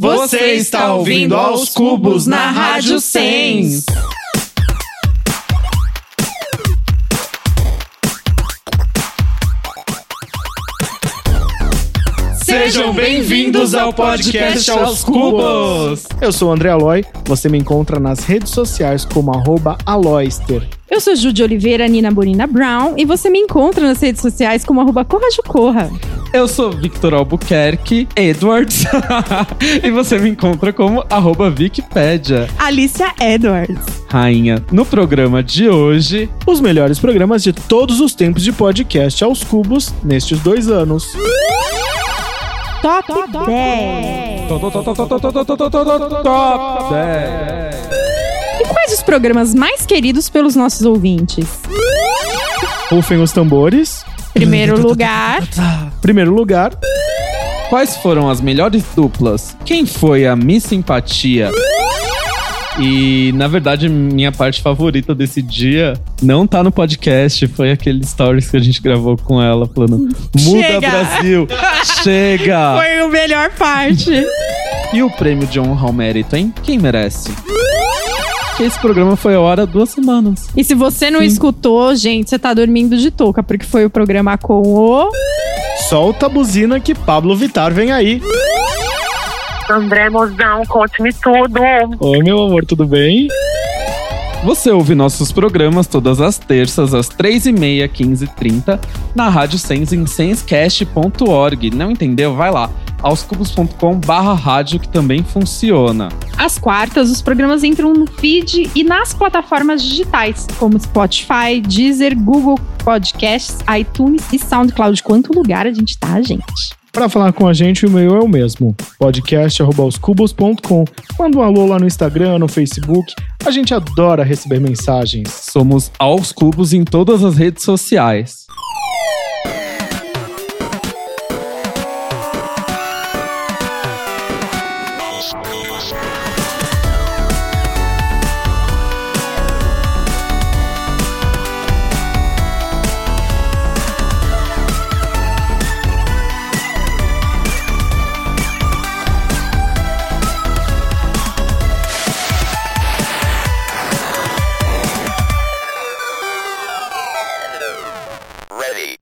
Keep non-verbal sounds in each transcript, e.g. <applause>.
Você está ouvindo aos cubos na Rádio Sens. Sejam bem-vindos ao podcast Aos Cubos. Eu sou o André Aloy, você me encontra nas redes sociais como arroba Aloyster. Eu sou de Oliveira, Nina Bonina Brown, e você me encontra nas redes sociais como arroba Corra de Corra. Eu sou Victor Albuquerque Edwards <laughs> e você me encontra como arroba Wikipédia. Alicia Edwards. Rainha, no programa de hoje, Os melhores programas de todos os tempos de podcast aos cubos nestes dois anos. Top, 10. Top 10. E quais os programas mais queridos pelos nossos ouvintes? Rufem os tambores. <laughs> Primeiro <laughs> lugar, Primeiro lugar, Quais foram as melhores duplas? Quem foi a Miss Simpatia? E, na verdade, minha parte favorita desse dia não tá no podcast, foi aquele stories que a gente gravou com ela, falando: Muda Chega! Brasil! Chega! <laughs> foi a melhor parte. E o prêmio de honra ao mérito, hein? Quem merece? Esse programa foi a hora duas semanas. E se você não escutou, gente, você tá dormindo de touca, porque foi o programa com o. solta a buzina que Pablo Vittar vem aí. André Mozão, conte-me tudo. Oi, meu amor, tudo bem? Você ouve nossos programas todas as terças, às 3h30, 15h30, na Rádio Sens em senscast.org. Não entendeu? Vai lá. aoscubos.com barra rádio que também funciona. Às quartas, os programas entram no feed e nas plataformas digitais, como Spotify, Deezer, Google Podcasts, iTunes e SoundCloud. Quanto lugar a gente tá, gente? Para falar com a gente, o e-mail é o mesmo: podcast@oscubos.com. Manda um alô lá no Instagram, no Facebook. A gente adora receber mensagens. Somos aos cubos em todas as redes sociais.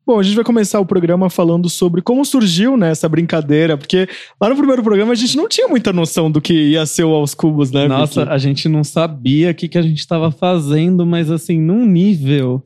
Bom, a gente vai começar o programa falando sobre como surgiu né, essa brincadeira, porque lá no primeiro programa a gente não tinha muita noção do que ia ser o aos cubos, né? Nossa, Vicky? a gente não sabia o que, que a gente estava fazendo, mas assim, num nível.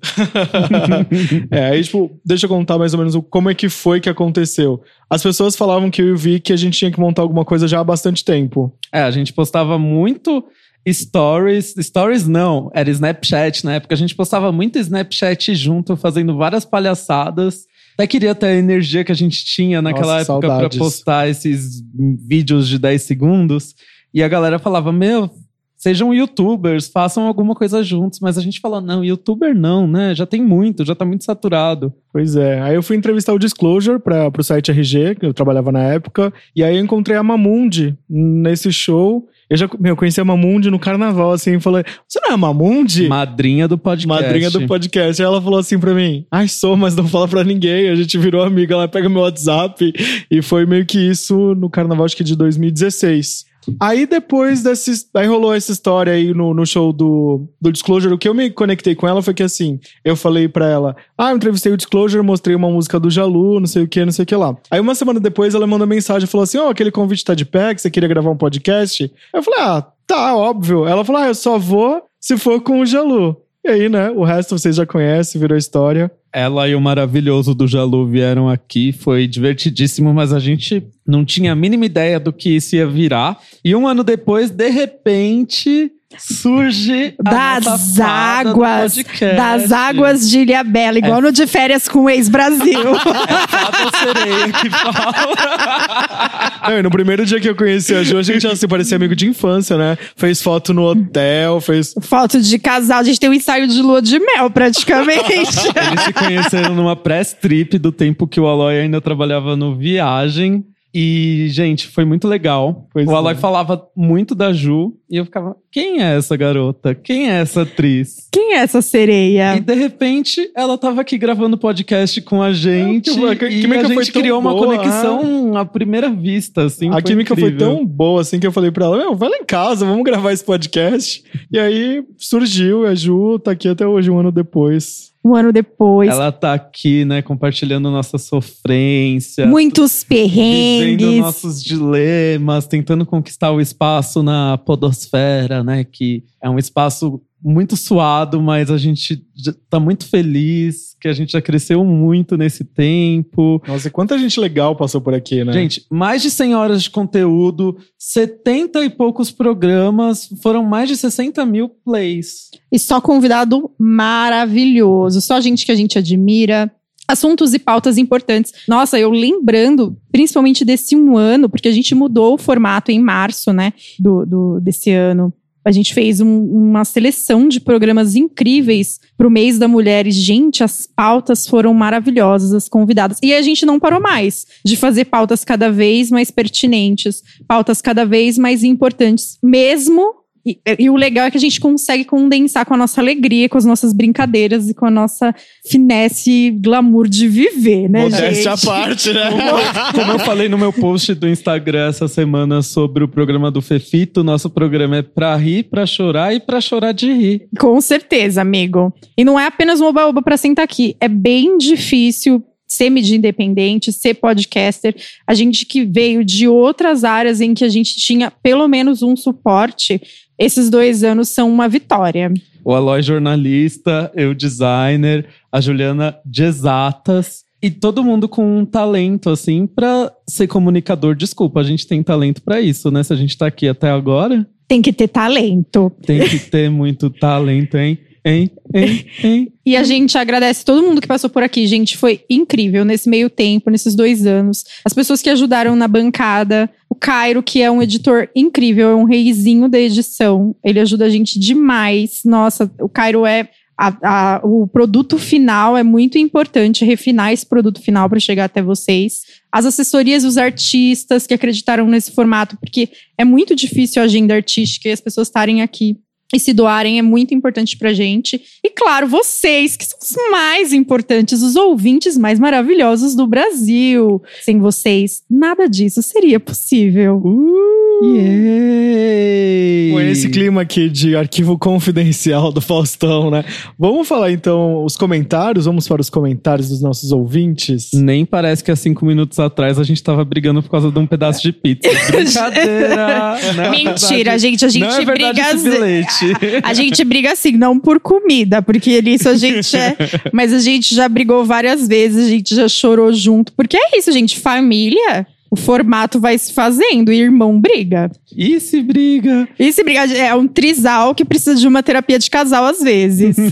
<laughs> é, aí, tipo, deixa eu contar mais ou menos como é que foi que aconteceu. As pessoas falavam que eu vi que a gente tinha que montar alguma coisa já há bastante tempo. É, a gente postava muito stories. Stories não, era Snapchat na época. A gente postava muito Snapchat junto, fazendo várias palhaçadas. Até queria ter a energia que a gente tinha naquela Nossa, época pra postar esses vídeos de 10 segundos. E a galera falava: Meu, sejam youtubers, façam alguma coisa juntos. Mas a gente falou: Não, youtuber não, né? Já tem muito, já tá muito saturado. Pois é. Aí eu fui entrevistar o Disclosure para pro site RG, que eu trabalhava na época. E aí eu encontrei a Mamundi nesse show. Eu já meu, eu conheci a Mamundi no carnaval, assim, e falei: Você não é a Mamundi? Madrinha do podcast. Madrinha do podcast. Aí ela falou assim pra mim: Ai, sou, mas não fala pra ninguém. A gente virou amiga, ela pega meu WhatsApp. E foi meio que isso no carnaval, acho que de 2016. Aí depois desses. Aí rolou essa história aí no, no show do, do Disclosure. O que eu me conectei com ela foi que assim, eu falei pra ela: Ah, eu entrevistei o Disclosure, mostrei uma música do Jalu, não sei o que, não sei o que lá. Aí uma semana depois ela mandou mensagem e falou assim: Ó, aquele convite tá de pé, que você queria gravar um podcast. Eu falei: Ah, tá, óbvio. Ela falou: Ah, eu só vou se for com o Jalu. E aí, né? O resto vocês já conhecem, virou história. Ela e o maravilhoso do Jalu vieram aqui, foi divertidíssimo, mas a gente não tinha a mínima ideia do que isso ia virar. E um ano depois, de repente, surge Das águas, das águas de Ilha Bela, igual no de férias com o ex-Brasil. <laughs> É. Não, e no primeiro dia que eu conheci a Ju, a gente já se parecia amigo de infância, né? Fez foto no hotel, fez. Foto de casal, a gente tem um ensaio de lua de mel, praticamente. Eles se conheceram numa press trip do tempo que o Aloy ainda trabalhava no Viagem. E, gente, foi muito legal. Pois o Aloy é. falava muito da Ju e eu ficava, quem é essa garota? Quem é essa atriz? Quem é essa sereia? E de repente ela tava aqui gravando podcast com a gente. Ah, que- a e química a foi gente criou uma boa, conexão à primeira vista, assim. a química foi incrível. tão boa assim que eu falei pra ela: Meu, vai lá em casa, vamos gravar esse podcast. E aí surgiu, a Ju tá aqui até hoje, um ano depois. Um ano depois. Ela tá aqui, né, compartilhando nossa sofrência. Muitos Vivendo perrengues. nossos dilemas, tentando conquistar o espaço na podosfera, né? Que é um espaço muito suado, mas a gente tá muito feliz, que a gente já cresceu muito nesse tempo. Nossa, e quanta gente legal passou por aqui, né? Gente, mais de 100 horas de conteúdo, 70 e poucos programas, foram mais de 60 mil plays. E só convidado maravilhoso. Só gente que a gente admira. Assuntos e pautas importantes. Nossa, eu lembrando, principalmente desse um ano, porque a gente mudou o formato em março, né? Do, do- desse ano. A gente fez um- uma seleção de programas incríveis pro mês da mulher. E, gente, as pautas foram maravilhosas, as convidadas. E a gente não parou mais de fazer pautas cada vez mais pertinentes, pautas cada vez mais importantes, mesmo e, e o legal é que a gente consegue condensar com a nossa alegria, com as nossas brincadeiras e com a nossa finesse e glamour de viver, né, Modéstia à gente? parte, né? Como eu falei no meu post do Instagram essa semana sobre o programa do Fefito, nosso programa é pra rir, pra chorar e pra chorar de rir. Com certeza, amigo. E não é apenas um oba-oba pra sentar aqui. É bem difícil ser mídia independente, ser podcaster. A gente que veio de outras áreas em que a gente tinha pelo menos um suporte, esses dois anos são uma vitória. O Aloy jornalista, eu designer, a Juliana de exatas. E todo mundo com um talento, assim, pra ser comunicador. Desculpa, a gente tem talento pra isso, né? Se a gente tá aqui até agora, Tem que ter talento. tem que <laughs> ter muito talento, hein? Hein? Hein? <laughs> E a gente agradece todo mundo que passou por aqui, gente. Foi incrível nesse meio tempo, nesses dois anos. As pessoas que ajudaram na bancada. O Cairo, que é um editor incrível, é um reizinho da edição. Ele ajuda a gente demais. Nossa, o Cairo é. a- a- o produto final é muito importante, refinar esse produto final para chegar até vocês. As assessorias os artistas que acreditaram nesse formato, porque é muito difícil a agenda artística e as pessoas estarem aqui e se doarem é muito importante pra gente. E claro, vocês, que são os mais importantes, os ouvintes mais maravilhosos do Brasil. Sem vocês, nada disso seria possível. Yay! Com esse clima aqui de arquivo confidencial do Faustão, né? Vamos falar então os comentários, vamos para os comentários dos nossos ouvintes. Nem parece que há cinco minutos atrás a gente tava brigando por causa de um pedaço de pizza. <laughs> Brincadeira! Não é Mentira, gente, a gente Não é briga. esse bilhete. A gente briga assim, não por comida, porque isso a gente é. <laughs> Mas a gente já brigou várias vezes, a gente já chorou junto. Porque é isso, gente, família. O formato vai se fazendo e irmão briga. E se briga? E se brigar é um trisal que precisa de uma terapia de casal às vezes. <laughs>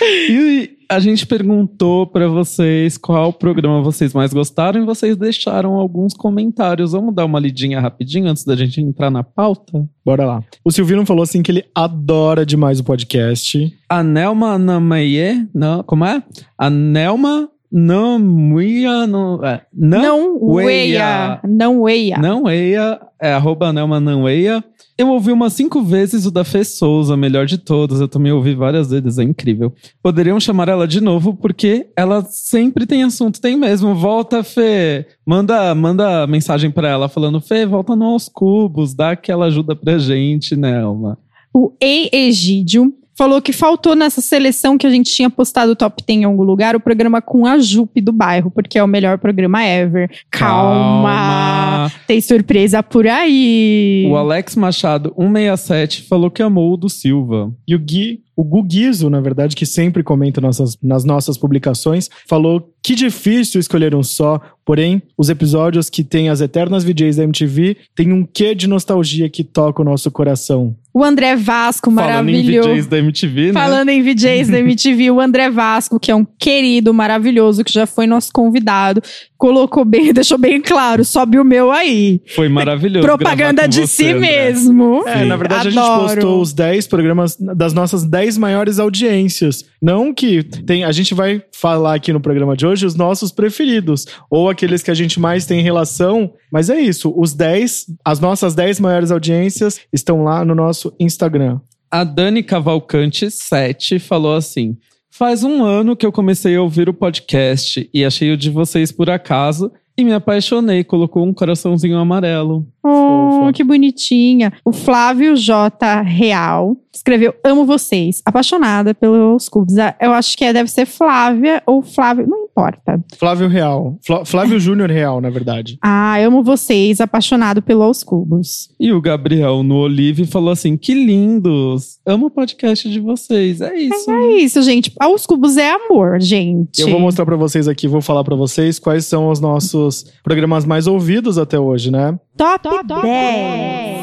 <laughs> E a gente perguntou pra vocês qual programa vocês mais gostaram e vocês deixaram alguns comentários. Vamos dar uma lidinha rapidinho antes da gente entrar na pauta? Bora lá. O Silvino falou assim que ele adora demais o podcast. A Nelma Namaye, não, como é? A Nelma Namuia, não, é, não, não weia. Não weia. não eia, é arroba Nelma não eia. Eu ouvi umas cinco vezes o da Fê Souza, melhor de todos. Eu também ouvi várias vezes, é incrível. Poderiam chamar ela de novo, porque ela sempre tem assunto, tem mesmo. Volta, Fê. Manda, manda mensagem pra ela falando, Fê, volta no aos cubos, dá aquela ajuda pra gente, Nelma. O Ei Egídio falou que faltou nessa seleção que a gente tinha postado o top 10 em algum lugar, o programa com a Jupe do bairro, porque é o melhor programa ever. Calma! Tem surpresa por aí. O Alex Machado 167 falou que amou o do Silva. E o Gui, o Guguizo, na verdade, que sempre comenta nossas, nas nossas publicações, falou que difícil escolher um só, porém, os episódios que tem as eternas VJs da MTV têm um quê de nostalgia que toca o nosso coração. O André Vasco, Falando em maravilhoso. VJs da MTV, né? Falando em VJs da MTV, o André Vasco, que é um querido, maravilhoso, que já foi nosso convidado, colocou bem, <laughs> deixou bem claro, sobe o meu aí. Foi maravilhoso. Propaganda de você, si André. mesmo. É, na verdade, a Adoro. gente postou os 10 programas das nossas 10 maiores audiências. Não que tem. A gente vai falar aqui no programa de hoje hoje os nossos preferidos, ou aqueles que a gente mais tem relação. Mas é isso, os 10, as nossas 10 maiores audiências estão lá no nosso Instagram. A Dani Cavalcante 7 falou assim: Faz um ano que eu comecei a ouvir o podcast e achei o de vocês por acaso e me apaixonei. Colocou um coraçãozinho amarelo. Oh, Fofa. que bonitinha. O Flávio J. Real escreveu: Amo vocês. Apaixonada pelos cubos. Ah, Eu acho que é, deve ser Flávia ou Flávio, não importa. Flávio Real. Flá- Flávio <laughs> Júnior Real, na verdade. Ah, amo vocês. Apaixonado pelos cubos. E o Gabriel no Olive falou assim: Que lindos! Amo o podcast de vocês. É isso. É isso, gente. Aos cubos é amor, gente. Eu vou mostrar pra vocês aqui, vou falar pra vocês quais são os nossos programas mais ouvidos até hoje, né? Top, 10.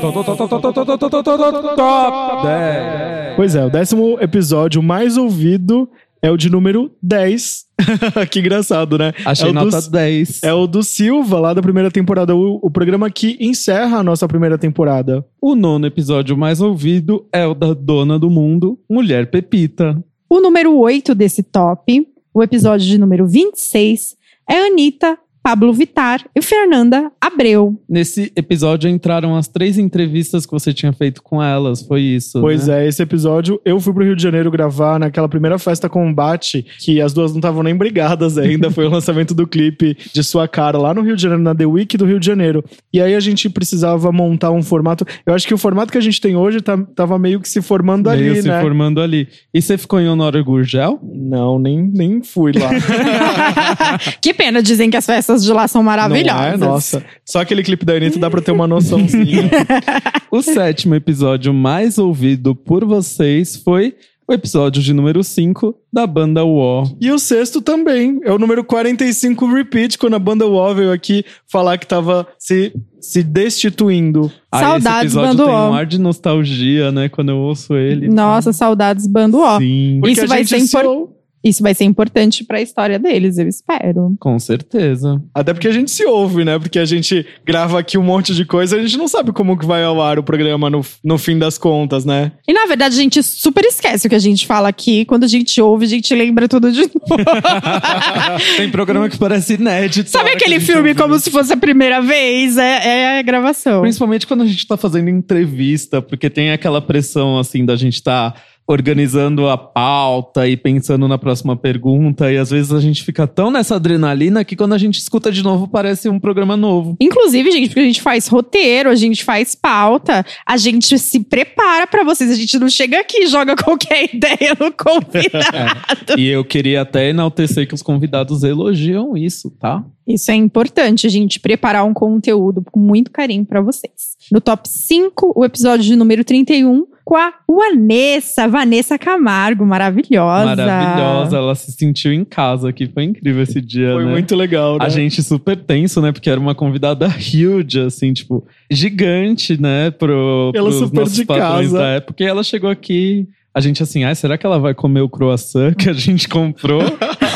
Top 10. Pois é, o décimo episódio mais ouvido é o de número 10. <laughs> que engraçado, né? Achei é o nota do, 10. É o do Silva, lá da primeira temporada, o, o programa que encerra a nossa primeira temporada. O nono episódio mais ouvido é o da Dona do Mundo, Mulher Pepita. O número 8 desse top, o episódio de número 26, é Anitta, Pablo Vittar e Fernanda Abreu. Nesse episódio entraram as três entrevistas que você tinha feito com elas, foi isso? Pois né? é, esse episódio eu fui pro Rio de Janeiro gravar naquela primeira festa combate, que as duas não estavam nem brigadas ainda. Foi o <laughs> lançamento do clipe de Sua Cara lá no Rio de Janeiro, na The Week do Rio de Janeiro. E aí a gente precisava montar um formato. Eu acho que o formato que a gente tem hoje tá, tava meio que se formando Meio ali, se né? formando ali. E você ficou em Honório Gurgel? Não, nem, nem fui lá. <laughs> que pena, dizem que as festas de lá são maravilhosas. Não é? Nossa. Só aquele clipe da Anitta dá pra ter uma noçãozinha. <laughs> O sétimo episódio mais ouvido por vocês foi o episódio de número 5 da banda War. E o sexto também. É o número 45 repeat, quando a banda War veio aqui falar que tava se, se destituindo. Aí Saudades, esse episódio Bando tem um O. ar de nostalgia, né? Quando eu ouço ele. Nossa, saudades bando ó. Sim, Porque Isso a vai gente ser se impor- ou- Isso vai ser importante pra história deles, eu espero. com certeza. Até porque a gente se ouve, né? Porque a gente grava aqui um monte de coisa, a gente não sabe como que vai ao ar o programa no, no fim das contas, né? E na verdade, a gente super esquece o que a gente fala aqui. Quando a gente ouve, a gente lembra tudo de novo. <laughs> tem programa que parece inédito. Sabe a aquele a filme ouve. como se fosse a primeira vez? É, é a gravação. Principalmente quando a gente tá fazendo entrevista, porque tem aquela pressão, assim, da gente tá organizando a pauta e pensando na próxima pergunta. E às vezes a gente fica tão nessa adrenalina que quando a gente escuta de novo parece um programa novo. Inclusive, gente, porque a gente faz roteiro, a gente faz pauta, a gente se prepara pra vocês. A gente não chega aqui e joga <laughs> qualquer ideia no convidado. <laughs> E eu queria até enaltecer que os convidados elogiam isso, tá? Isso é importante, a gente preparar um conteúdo com muito carinho pra vocês. No top 5, o episódio de número 31, com a Vanessa, Vanessa Camargo, maravilhosa. Maravilhosa. Ela se sentiu em casa aqui. Foi incrível esse dia, Foi né? muito legal, né? A gente super tenso, né? Porque era uma convidada <laughs> huge, assim, tipo, gigante, né? Pro, Ela pros super nossos de patrões casa. da época. E ela chegou aqui, a gente assim, ah, será que ela vai comer o croissant que a gente comprou? <laughs>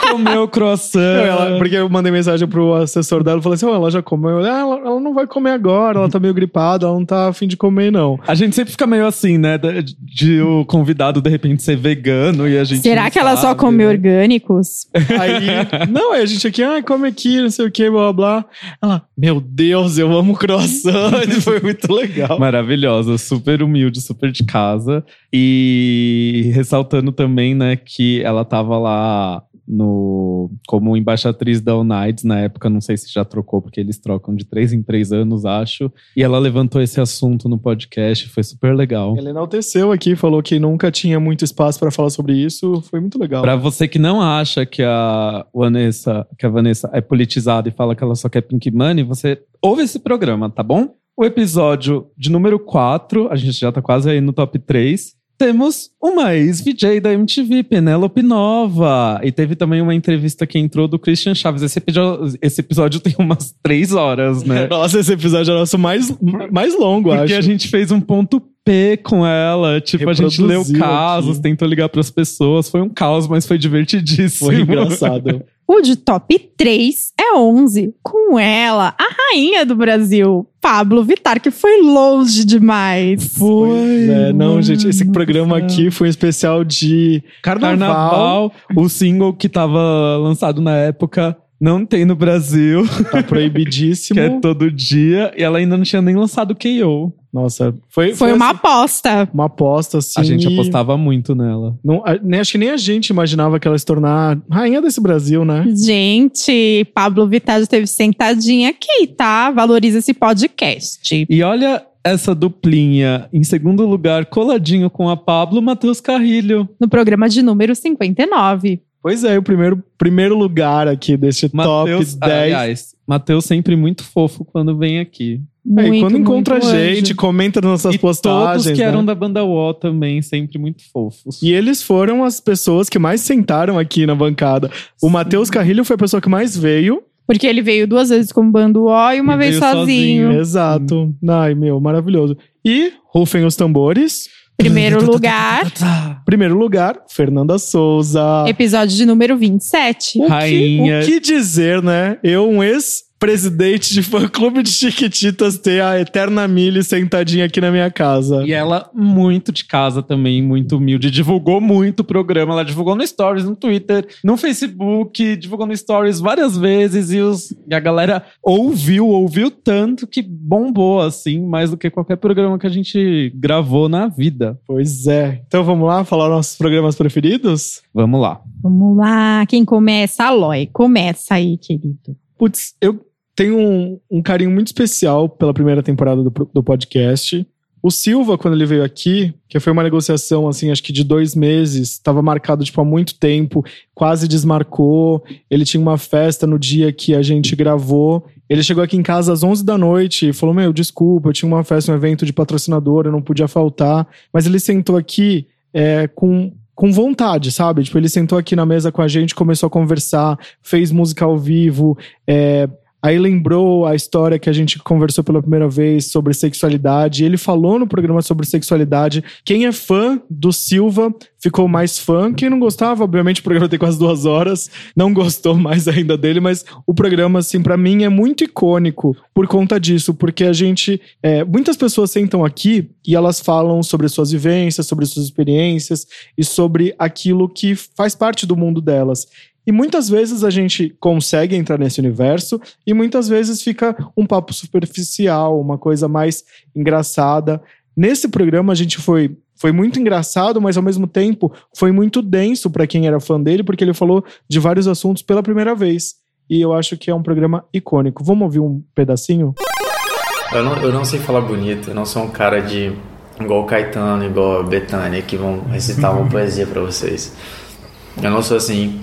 Comeu o croissant. Não, ela- porque eu mandei mensagem pro assessor dela e falei assim: "Ó, ela já comeu. Ah, ela, ela não vai comer agora, ela tá meio gripada, ela não tá afim de comer, não. A gente sempre fica meio assim, né? De, de o convidado de repente ser vegano e a gente. Será que ela só come né? orgânicos? Aí, não, aí a gente aqui, ah, come aqui, não sei o que, blá blá blá. Ela, meu Deus, eu amo croissant. <laughs> Foi muito legal. Maravilhosa, super humilde, super de casa. E ressaltando também, né, que ela tava lá no como embaixatriz da Unides na época, não sei se já trocou, porque eles trocam de três em três anos, acho. E ela levantou esse assunto no podcast, foi super legal. Ela enalteceu aqui, falou que nunca tinha muito espaço pra falar sobre isso. Foi muito legal. Pra você que não acha que a Vanessa, que a Vanessa é politizada e fala que ela só quer Pink Money, você ouve esse programa, tá bom? O episódio de número 4, a gente já tá quase aí no top 3. Temos uma ex-VJ da MTV, Penélope Nova. E teve também uma entrevista que entrou do Christian Chaves. Esse episódio, esse episódio tem umas três horas, né? <laughs> Nossa, esse episódio é o nosso mais, mais longo, Porque acho. a gente fez um ponto P com ela. Tipo, a gente leu casos, aqui. tentou ligar pras pessoas. Foi um caos, mas foi divertidíssimo. Foi engraçado. <laughs> O de top 3 é 11, com ela, a rainha do Brasil, Pablo Vittar, que foi longe demais. Foi. É, não, gente, esse programa aqui foi um especial de carnaval. Carnaval, o single que tava lançado na época não tem no Brasil, Tá proibidíssimo. <laughs> que é todo dia, e ela ainda não tinha nem lançado KO. Nossa, foi, Foi uma assim, aposta. uma aposta, assim. A gente apostava muito nela. Não, a- nem, acho que nem a gente imaginava que ela ia se tornar rainha desse Brasil, né? Gente, Pablo Vittar esteve sentadinha aqui, tá? Valoriza esse podcast. E olha essa duplinha, em segundo lugar, coladinho com a Pablo, Matheus Carrilho. No programa de número 59. Pois é, o primeiro, primeiro lugar aqui desse Matheus, top 10. aliás, Matheus sempre muito fofo quando vem aqui. É, e Muito, quando encontra a muito gente, anjo. comenta nas nossas e postagens. todos que né? eram da banda O também, sempre muito fofos. E eles foram as pessoas que mais sentaram aqui na bancada. O Matheus Carrilho foi a pessoa que mais veio. Porque ele veio duas vezes como bando O e uma E vez sozinho. sozinho. Exato. Ai, meu, maravilhoso. E, rufem os tambores. Primeiro <laughs> lugar, Primeiro lugar, Fernanda Souza. episódio de número 27. O que- o que dizer, né? Eu, um ex-presidente de fã-clube de Chiquititas, ter a Eterna Mili sentadinha aqui na minha casa. E ela, muito de casa também, muito humilde. Divulgou muito o programa. Ela divulgou no Stories, no Twitter, no Facebook, divulgou no Stories várias vezes. E, os, e a galera ouviu, ouviu tanto que bombou, assim, mais do que qualquer programa que a gente gravou na vida. Pois é. Então vamos lá falar nossos programas preferidos? Vamos lá. Vamos lá, quem começa? Aloy. Começa aí, querido. Putz, eu tenho um, um carinho muito especial pela primeira temporada do, do podcast. O Silva, quando ele veio aqui, que foi uma negociação, assim, acho que de dois meses, estava marcado, tipo, há muito tempo, quase desmarcou. Ele tinha uma festa no dia que a gente gravou. Ele chegou aqui em casa às 11 da noite e falou: Meu, desculpa, eu tinha uma festa, um evento de patrocinador, eu não podia faltar. Mas ele sentou aqui é, com. Com vontade, sabe? Tipo, ele sentou aqui na mesa com a gente, começou a conversar, fez música ao vivo, é, Aí lembrou a história que a gente conversou pela primeira vez sobre sexualidade. Ele falou no programa sobre sexualidade. Quem é fã do Silva ficou mais fã. Quem não gostava, obviamente, o programa tem quase duas horas. Não gostou mais ainda dele, mas o programa, assim, pra mim é muito icônico por conta disso, porque a gente. é, muitas pessoas sentam aqui e elas falam sobre suas vivências, sobre suas experiências e sobre aquilo que faz parte do mundo delas. E muitas vezes a gente consegue entrar nesse universo e muitas vezes fica um papo superficial, uma coisa mais engraçada. Nesse programa a gente foi foi muito engraçado, mas ao mesmo tempo foi muito denso para quem era fã dele, porque ele falou de vários assuntos pela primeira vez. E eu acho que é um programa icônico. Vamos ouvir um pedacinho? Eu não, eu não sei falar bonito, eu não sou um cara de. igual o Caetano, igual a Betânia, que vão recitar uma <laughs> poesia pra vocês. Eu não sou assim.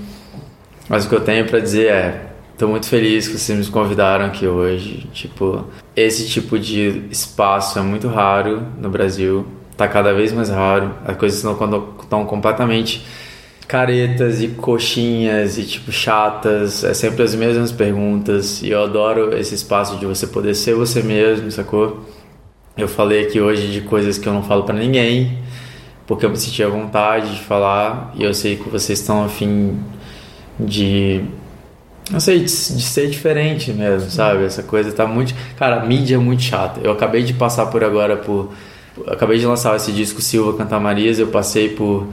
Mas o que eu tenho pra dizer é. Tô muito feliz que vocês me convidaram aqui hoje. Tipo, esse tipo de espaço é muito raro no Brasil. Tá cada vez mais raro. As coisas estão, completamente caretas e coxinhas e tipo chatas, é sempre as mesmas perguntas e eu adoro esse espaço de você poder ser você mesmo, sacou? Eu falei aqui hoje de coisas que eu não falo pra ninguém, porque eu me senti à vontade de falar e eu sei que vocês estão afim de não sei, de, de ser diferente mesmo, sabe? Essa coisa tá muito. Cara, a mídia é muito chata. Eu acabei de passar por agora por. acabei de lançar esse disco Silva Cantar Marisa, eu passei por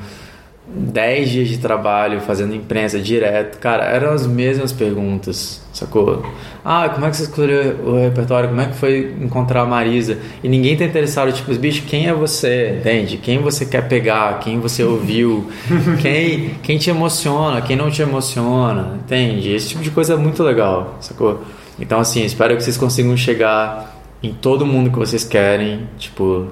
10 dias de trabalho fazendo imprensa direto. Cara, eram as mesmas perguntas, sacou? Ah, como é que você escolheu o repertório? Como é que foi encontrar a Marisa? E ninguém tá interessado, tipo, bicho, quem é você? Entende? Quem você quer pegar? Quem você ouviu? <laughs> quem, quem te emociona? Quem não te emociona? Entende? Esse tipo de coisa é muito legal, sacou? Então, assim, espero que vocês consigam chegar em todo mundo que vocês querem, tipo,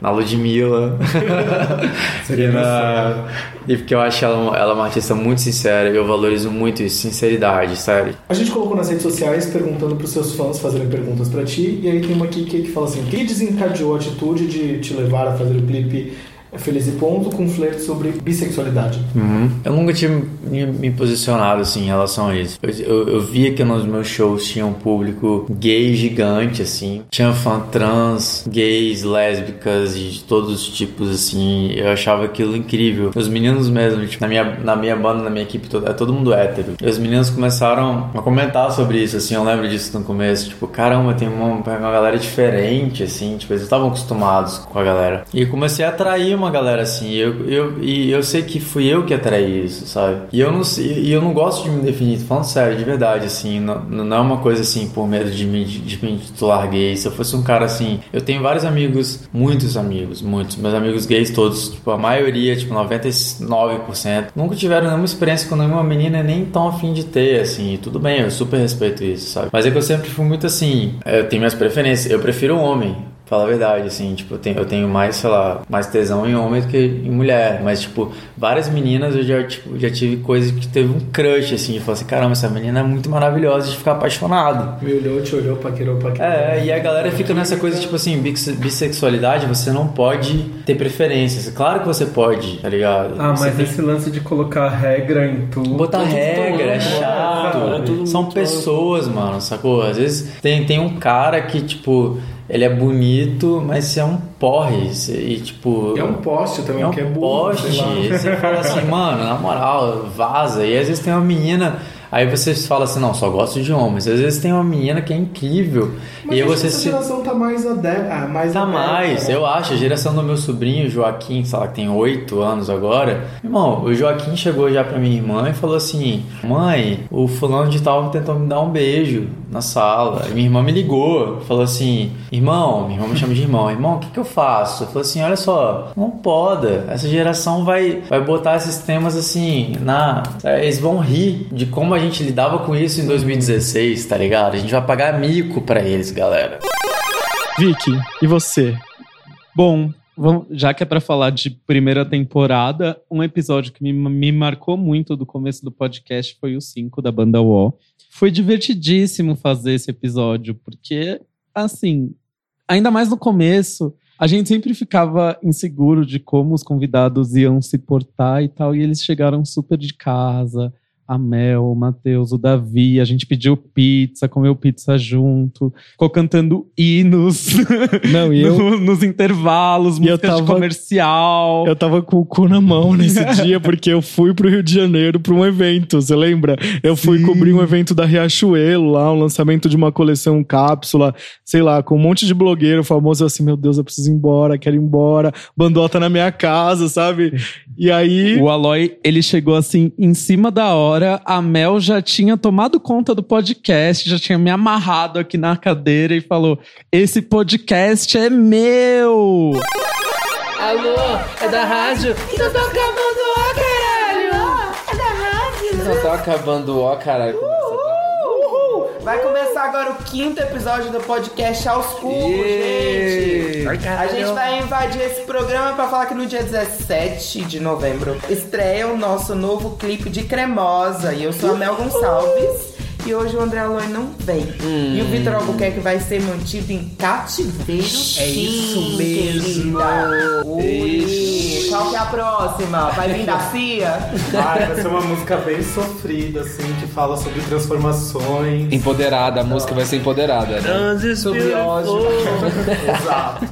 na Ludmilla. <laughs> e, na... e porque eu acho ela, ela uma artista muito sincera e eu valorizo muito isso, sinceridade, sério. A gente colocou nas redes sociais perguntando pros seus fãs fazerem perguntas pra ti, e aí tem uma aqui que, que fala assim: o que desencadeou a atitude de te levar a fazer o clipe Feliz e Ponto com flerte sobre bissexualidade. Uhum. Eu nunca tinha me, posicionado assim em relação a isso. Eu, eu, eu via que nos meus shows tinha um público gay gigante, assim. Tinha fã trans, gays, lésbicas e de todos os tipos, assim. Eu achava aquilo incrível. Os meninos mesmo, tipo, na minha, na minha banda, na minha equipe, toda, é todo mundo hétero. E os meninos começaram a comentar sobre isso, assim. Eu lembro disso no começo. Tipo, caramba, tem uma, uma galera diferente, assim. Tipo, eles estavam acostumados com a galera. E comecei a atrair uma galera assim. Eu, eu, e eu sei que fui eu que atraí isso, sabe? E eu não, e eu não gosto de me definir, falando sério, de verdade, assim. Não, não é uma coisa assim por medo de me, de me titular gay. Se eu fosse um cara assim. Eu tenho vários amigos, muitos amigos, muitos. Meus amigos gays todos, tipo, a maioria, tipo, 99%, nunca tiveram nenhuma experiência com nenhuma menina nem tão afim de ter, assim. Tudo bem, eu super respeito isso, sabe? Mas é que eu sempre fui muito assim. Eu tenho minhas preferências. Eu prefiro homem. Fala a verdade, assim, tipo, eu tenho, eu tenho mais, sei lá, mais tesão em homem do que em mulher. Mas, tipo, várias meninas eu já, tipo, já tive coisa que teve um crush, assim, de falar assim, caramba, essa menina é muito maravilhosa de ficar apaixonado. Me olhou, te olhou, paquerou, paquerou. É, e a galera fica nessa coisa, tipo assim, bis- bissexualidade, você não pode ter preferências. Claro que você pode, tá ligado? Ah, Você mas tem esse lance de colocar regra em tudo. Botar Tudo regra é chato. cara, tudo São pessoas, mano, sacou? Às vezes tem, tem um cara que, tipo, ele é bonito, mas você é um porre. você- E, tipo. É um poste também, é um que é burro. poste. você fala assim, mano, na moral, vaza. E às vezes tem uma menina. Aí você fala assim, não, só gosto de homens. Às vezes tem uma menina que é incrível. Mas e você essa se. geração tá mais adepta. Ah, mais Tá aberta, mais, né? eu acho. A geração do meu sobrinho, Joaquim, sei lá, que tem 8 anos agora. Irmão, o Joaquim chegou já pra minha irmã e falou assim: Mãe, o fulano de tal tentou me dar um beijo na sala. E minha irmã me ligou, falou assim: Irmão, minha irmã me chama de irmão, irmão, o que, que eu faço? Falei assim: Olha só, não poda. Essa geração vai, vai botar esses temas assim na. Eles vão rir de como a gente lidava com isso em 2016, tá ligado? A gente vai pagar mico pra eles, galera. Vicky, e você? Bom, vamos- já que é pra falar de primeira temporada, um episódio que me, me marcou muito do começo do podcast foi o 5 da banda Wall. Foi divertidíssimo fazer esse episódio, porque, assim, ainda mais no começo, a gente sempre ficava inseguro de como os convidados iam se portar e tal, e eles chegaram super de casa. A Mel, o Matheus, o Davi, a gente pediu pizza, comeu pizza junto, ficou cantando hinos <laughs> Não, e eu, no- nos intervalos, eu música de tava- comercial. eu tava com o cu na mão nesse <laughs> dia, porque eu fui pro Rio de Janeiro pra um evento, você lembra? Eu fui cobrir um evento da Riachuelo lá, um lançamento de uma coleção cápsula, sei lá, com um monte de blogueiro famoso. Eu assim, meu Deus, eu preciso ir embora, quero ir embora. Bandota na minha casa, sabe? E aí. O Aloy, ele chegou assim, em cima da hora. A Mel já tinha tomado conta do podcast, já tinha me amarrado aqui na cadeira e falou: Esse podcast é meu! Alô, é da rádio? Então tô acabando ó, caralho! É da rádio! Então tô acabando ó, caralho. Uhul! Vai começar agora o quinto episódio do podcast Aos Cubos, Yay! gente! A gente vai invadir esse programa pra falar que no dia 17 de novembro estreia o nosso novo clipe de Cremosa. E eu sou a Mel Gonçalves. E hoje o André Aloy não vem. E o Vitor Albuquerque vai ser mantido em cativeiro. É isso mesmo. Ui, qual que é a próxima? Vai vir da CIA? Ai, vai ser uma música bem sofrida, assim, que fala sobre transformações. Empoderada, a música vai ser empoderada, né? Sobre ódio. <laughs> Exato.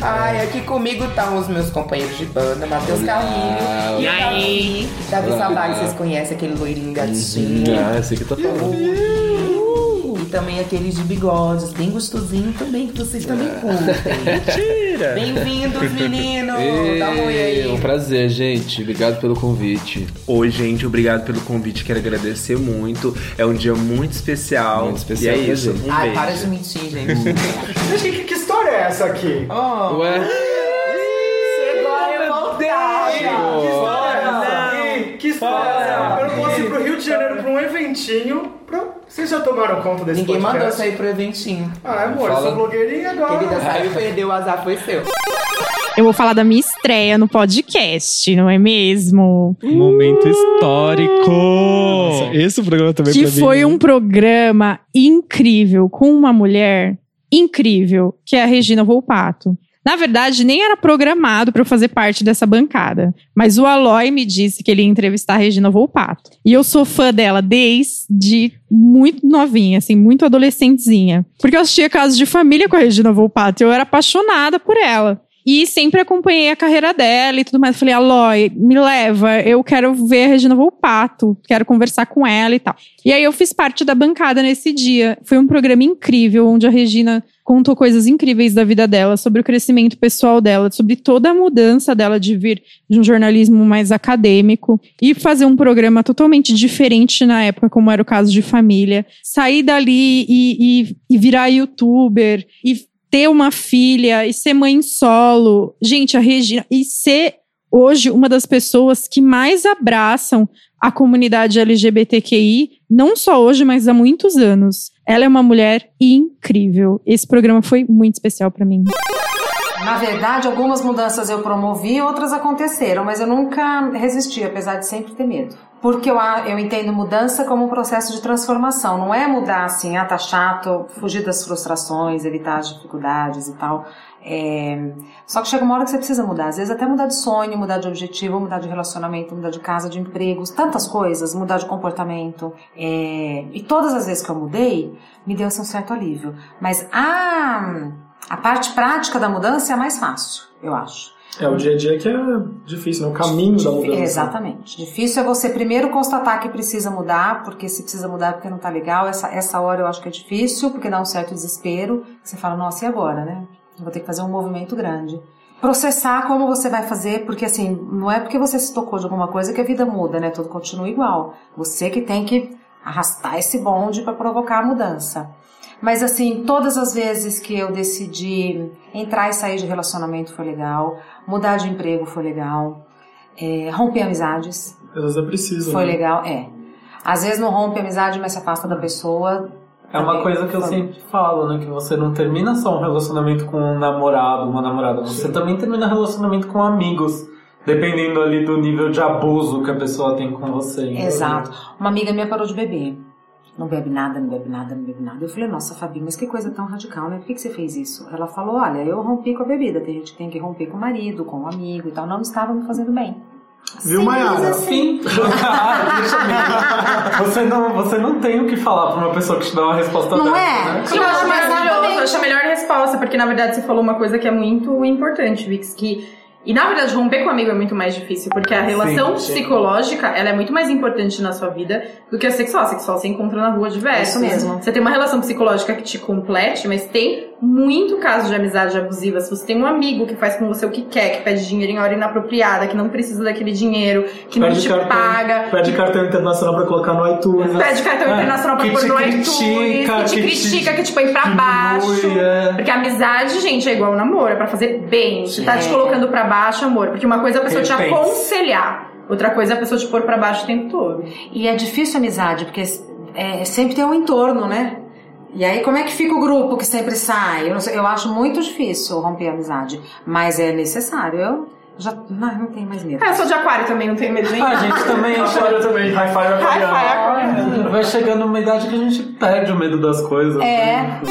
Ai, aqui comigo estão os meus companheiros de banda, Matheus Carlinho. E o Davi. Sabag, vocês conhecem aquele loirinho gatinho. Ah, eu sei que tô falando. E também aqueles de bigodes, bem gostosinho também, que vocês também curtem. Mentira! Bem-vindos, menino! <laughs> Dá um oi aí. um prazer, gente. Obrigado pelo convite. Oi, gente, obrigado pelo convite. Quero agradecer muito. É um dia muito especial. Muito especial E é pra isso. gente. Um Ai, beijo. para de mentir, gente. Mas que, que história é essa aqui? Oh, Ué? chegou a revoltada. Que história é essa aqui? Que história é essa? De Janeiro pra um eventinho. Pra... Vocês já tomaram conta desse Ninguém mandou podcast? sair pro eventinho. Ah, amor, eu Fala. sou blogueirinha agora. Querida, saiu, perdeu, o azar foi seu. Eu vou falar da minha estreia no podcast, não é mesmo? Momento histórico! Nossa, esse programa também Que pra mim. foi um programa incrível com uma mulher incrível, que é a Regina Volpato. Na verdade, nem era programado para eu fazer parte dessa bancada. Mas o Aloy me disse que ele ia entrevistar a Regina Volpato. E eu sou fã dela desde muito novinha, assim, muito adolescentezinha. Porque eu assistia Casos de Família com a Regina Volpato. E eu era apaixonada por ela. E sempre acompanhei a carreira dela e tudo mais. Falei, Aloy, me leva, eu quero ver a Regina Volpato, quero conversar com ela e tal. E aí eu fiz parte da bancada nesse dia. Foi um programa incrível, onde a Regina contou coisas incríveis da vida dela, sobre o crescimento pessoal dela, sobre toda a mudança dela de vir de um jornalismo mais acadêmico e fazer um programa totalmente diferente na época, como era o caso de família. Sair dali e, e, e virar youtuber e ter uma filha e ser mãe solo. Gente, a Regina. E ser hoje uma das pessoas que mais abraçam a comunidade LGBTQI, não só hoje, mas há muitos anos. Ela é uma mulher incrível. Esse programa foi muito especial para mim. Na verdade, algumas mudanças eu promovi, outras aconteceram, mas eu nunca resisti, apesar de sempre ter medo. Porque eu, eu entendo mudança como um processo de transformação. Não é mudar assim, ah, tá chato, fugir das frustrações, evitar as dificuldades e tal. É, Só que chega uma hora que você precisa mudar. Às vezes até mudar de sonho, mudar de objetivo, mudar de relacionamento, mudar de casa, de empregos, tantas coisas, mudar de comportamento. É, E todas as vezes que eu mudei, me deu assim, um certo alívio. Mas a, a parte prática da mudança é a mais fácil, eu acho. É o dia a dia que é difícil, né? O caminho da mudança. Exatamente. Difícil é você primeiro constatar que precisa mudar, porque se precisa mudar é porque não tá legal. Essa, essa hora eu acho que é difícil, porque dá um certo desespero. Você fala, nossa, e agora, né? Eu vou ter que fazer um movimento grande. Processar como você vai fazer, porque assim, não é porque você se tocou de alguma coisa que a vida muda, né? Tudo continua igual. Você que tem que arrastar esse bonde para provocar a mudança. Mas assim, todas as vezes que eu decidi entrar e sair de relacionamento foi legal, mudar de emprego foi legal, é, romper amizades vezes é preciso. foi né? legal, é. Às vezes não rompe a amizade, mas se afasta da pessoa. É uma coisa que eu foi. sempre falo, né? Que você não termina só um relacionamento com um namorado, uma namorada. Você também termina relacionamento com amigos. Dependendo ali do nível de abuso que a pessoa tem com você. Exato. Uma amiga minha parou de beber. Não bebe nada, não bebe nada, não bebe nada. Eu falei, nossa, Fabi, mas que coisa tão radical, né? Por que, que você fez isso? Ela falou, olha, eu rompi com a bebida. Tem gente que tem que romper com o marido, com o amigo e tal. Não estava me fazendo bem. Viu, Mayara? assim. <laughs> Eu ver. você, não, você não tem o que falar pra uma pessoa que te dá uma resposta Não dessa, é? né? Eu acho maravilhoso, Exatamente. eu acho a melhor resposta, porque na verdade você falou uma coisa que é muito importante, Vix, que. E na verdade, romper com um amigo é muito mais difícil, porque a relação sim. psicológica ela é muito mais importante na sua vida do que a sexual. A sexual você encontra na rua diversos. Isso mesmo. Você tem uma relação psicológica que te complete, mas tem muito caso de amizade abusiva. Se você tem um amigo que faz com você o que quer, que pede dinheiro em hora inapropriada, que não precisa daquele dinheiro, que não Pede te cartão, paga, Pede cartão internacional pra colocar no iTunes. pede cartão É, internacional pra pôr te no iTunes, critica, que te que te critica, que te põe pra baixo. é. Porque a amizade, gente, é igual ao namoro, é pra fazer bem. Se tá te É. colocando pra baixo, amor. Porque uma coisa é a pessoa te Repense. aconselhar, outra coisa é a pessoa te pôr pra baixo o tempo todo. E é difícil a amizade, porque é, sempre tem um entorno, né? E aí, como é que fica o grupo que sempre sai? Eu, não sei, eu acho muito difícil romper a amizade, mas é necessário. Eu já não, não tenho mais medo. Ah, eu sou de aquário também, não tenho medo nem. A gente também Agora também, high five aquariano. Hi-fi, vai chegando numa idade que a gente perde o medo das coisas. É. né?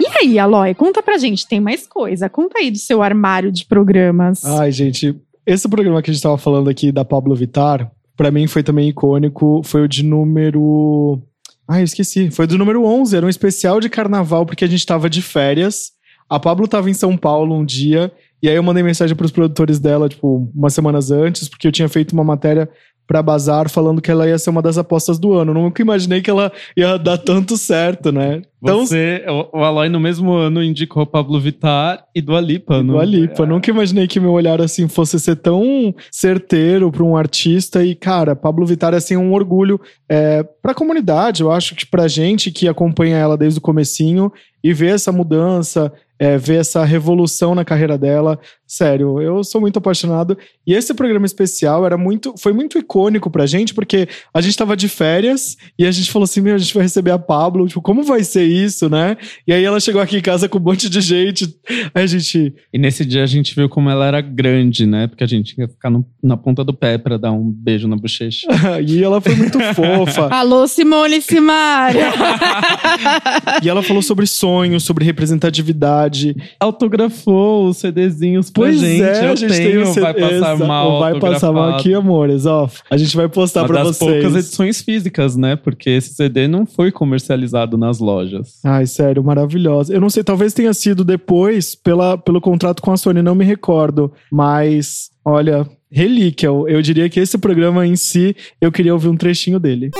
E aí, Aloy, conta pra gente, tem mais coisa. Conta aí do seu armário de programas. Ai, gente, esse programa que a gente tava falando aqui da Pablo Vittar, pra mim foi também icônico. Foi o de número. Ai, eu esqueci. Foi do número 11. Era um especial de carnaval, porque a gente tava de férias. A Pablo tava em São Paulo um dia. E aí eu mandei mensagem pros produtores dela, tipo, umas semanas antes, porque eu tinha feito uma matéria pra Bazar falando que ela ia ser uma das apostas do ano. Nunca imaginei que ela ia dar tanto certo, né? Então, Você, o, o Aloy no mesmo ano indicou Pablo Vittar e Dua Lipa. não- Dua Lipa. Nunca imaginei que meu olhar assim fosse ser tão certeiro para um artista. E, cara, Pablo Vittar é assim, um orgulho é, para a comunidade. Eu acho que pra gente que acompanha ela desde o comecinho e vê essa mudança, é, ver essa revolução na carreira dela. Sério, eu sou muito apaixonado. E esse programa especial era muito, foi muito icônico pra gente, porque a gente tava de férias e a gente falou assim: meu, a gente vai receber a Pablo. Tipo, como vai ser isso, né? E aí ela chegou aqui em casa com um monte de gente. Aí a gente. E nesse dia a gente viu como ela era grande, né? Porque a gente ia ficar no- na ponta do pé pra dar um beijo na bochecha. <laughs> e ela foi muito fofa. <laughs> Alô, Simone Simaria! <laughs> E ela falou sobre sonhos, sobre representatividade. Autografou os CDzinhos pra Pois gente. é, Eu a gente tenho, tem o C- vai passar mal. Vai passar mal aqui, amores. Ó, a gente vai postar Uma pra das vocês. poucas edições físicas, né? Porque esse CD não foi comercializado nas lojas. Ai, sério, maravilhosa. Eu não sei, talvez tenha sido depois pela, pelo contrato com a Sony, não me recordo. Mas, olha, relíquia. Eu, eu diria que esse programa em si, eu queria ouvir um trechinho dele.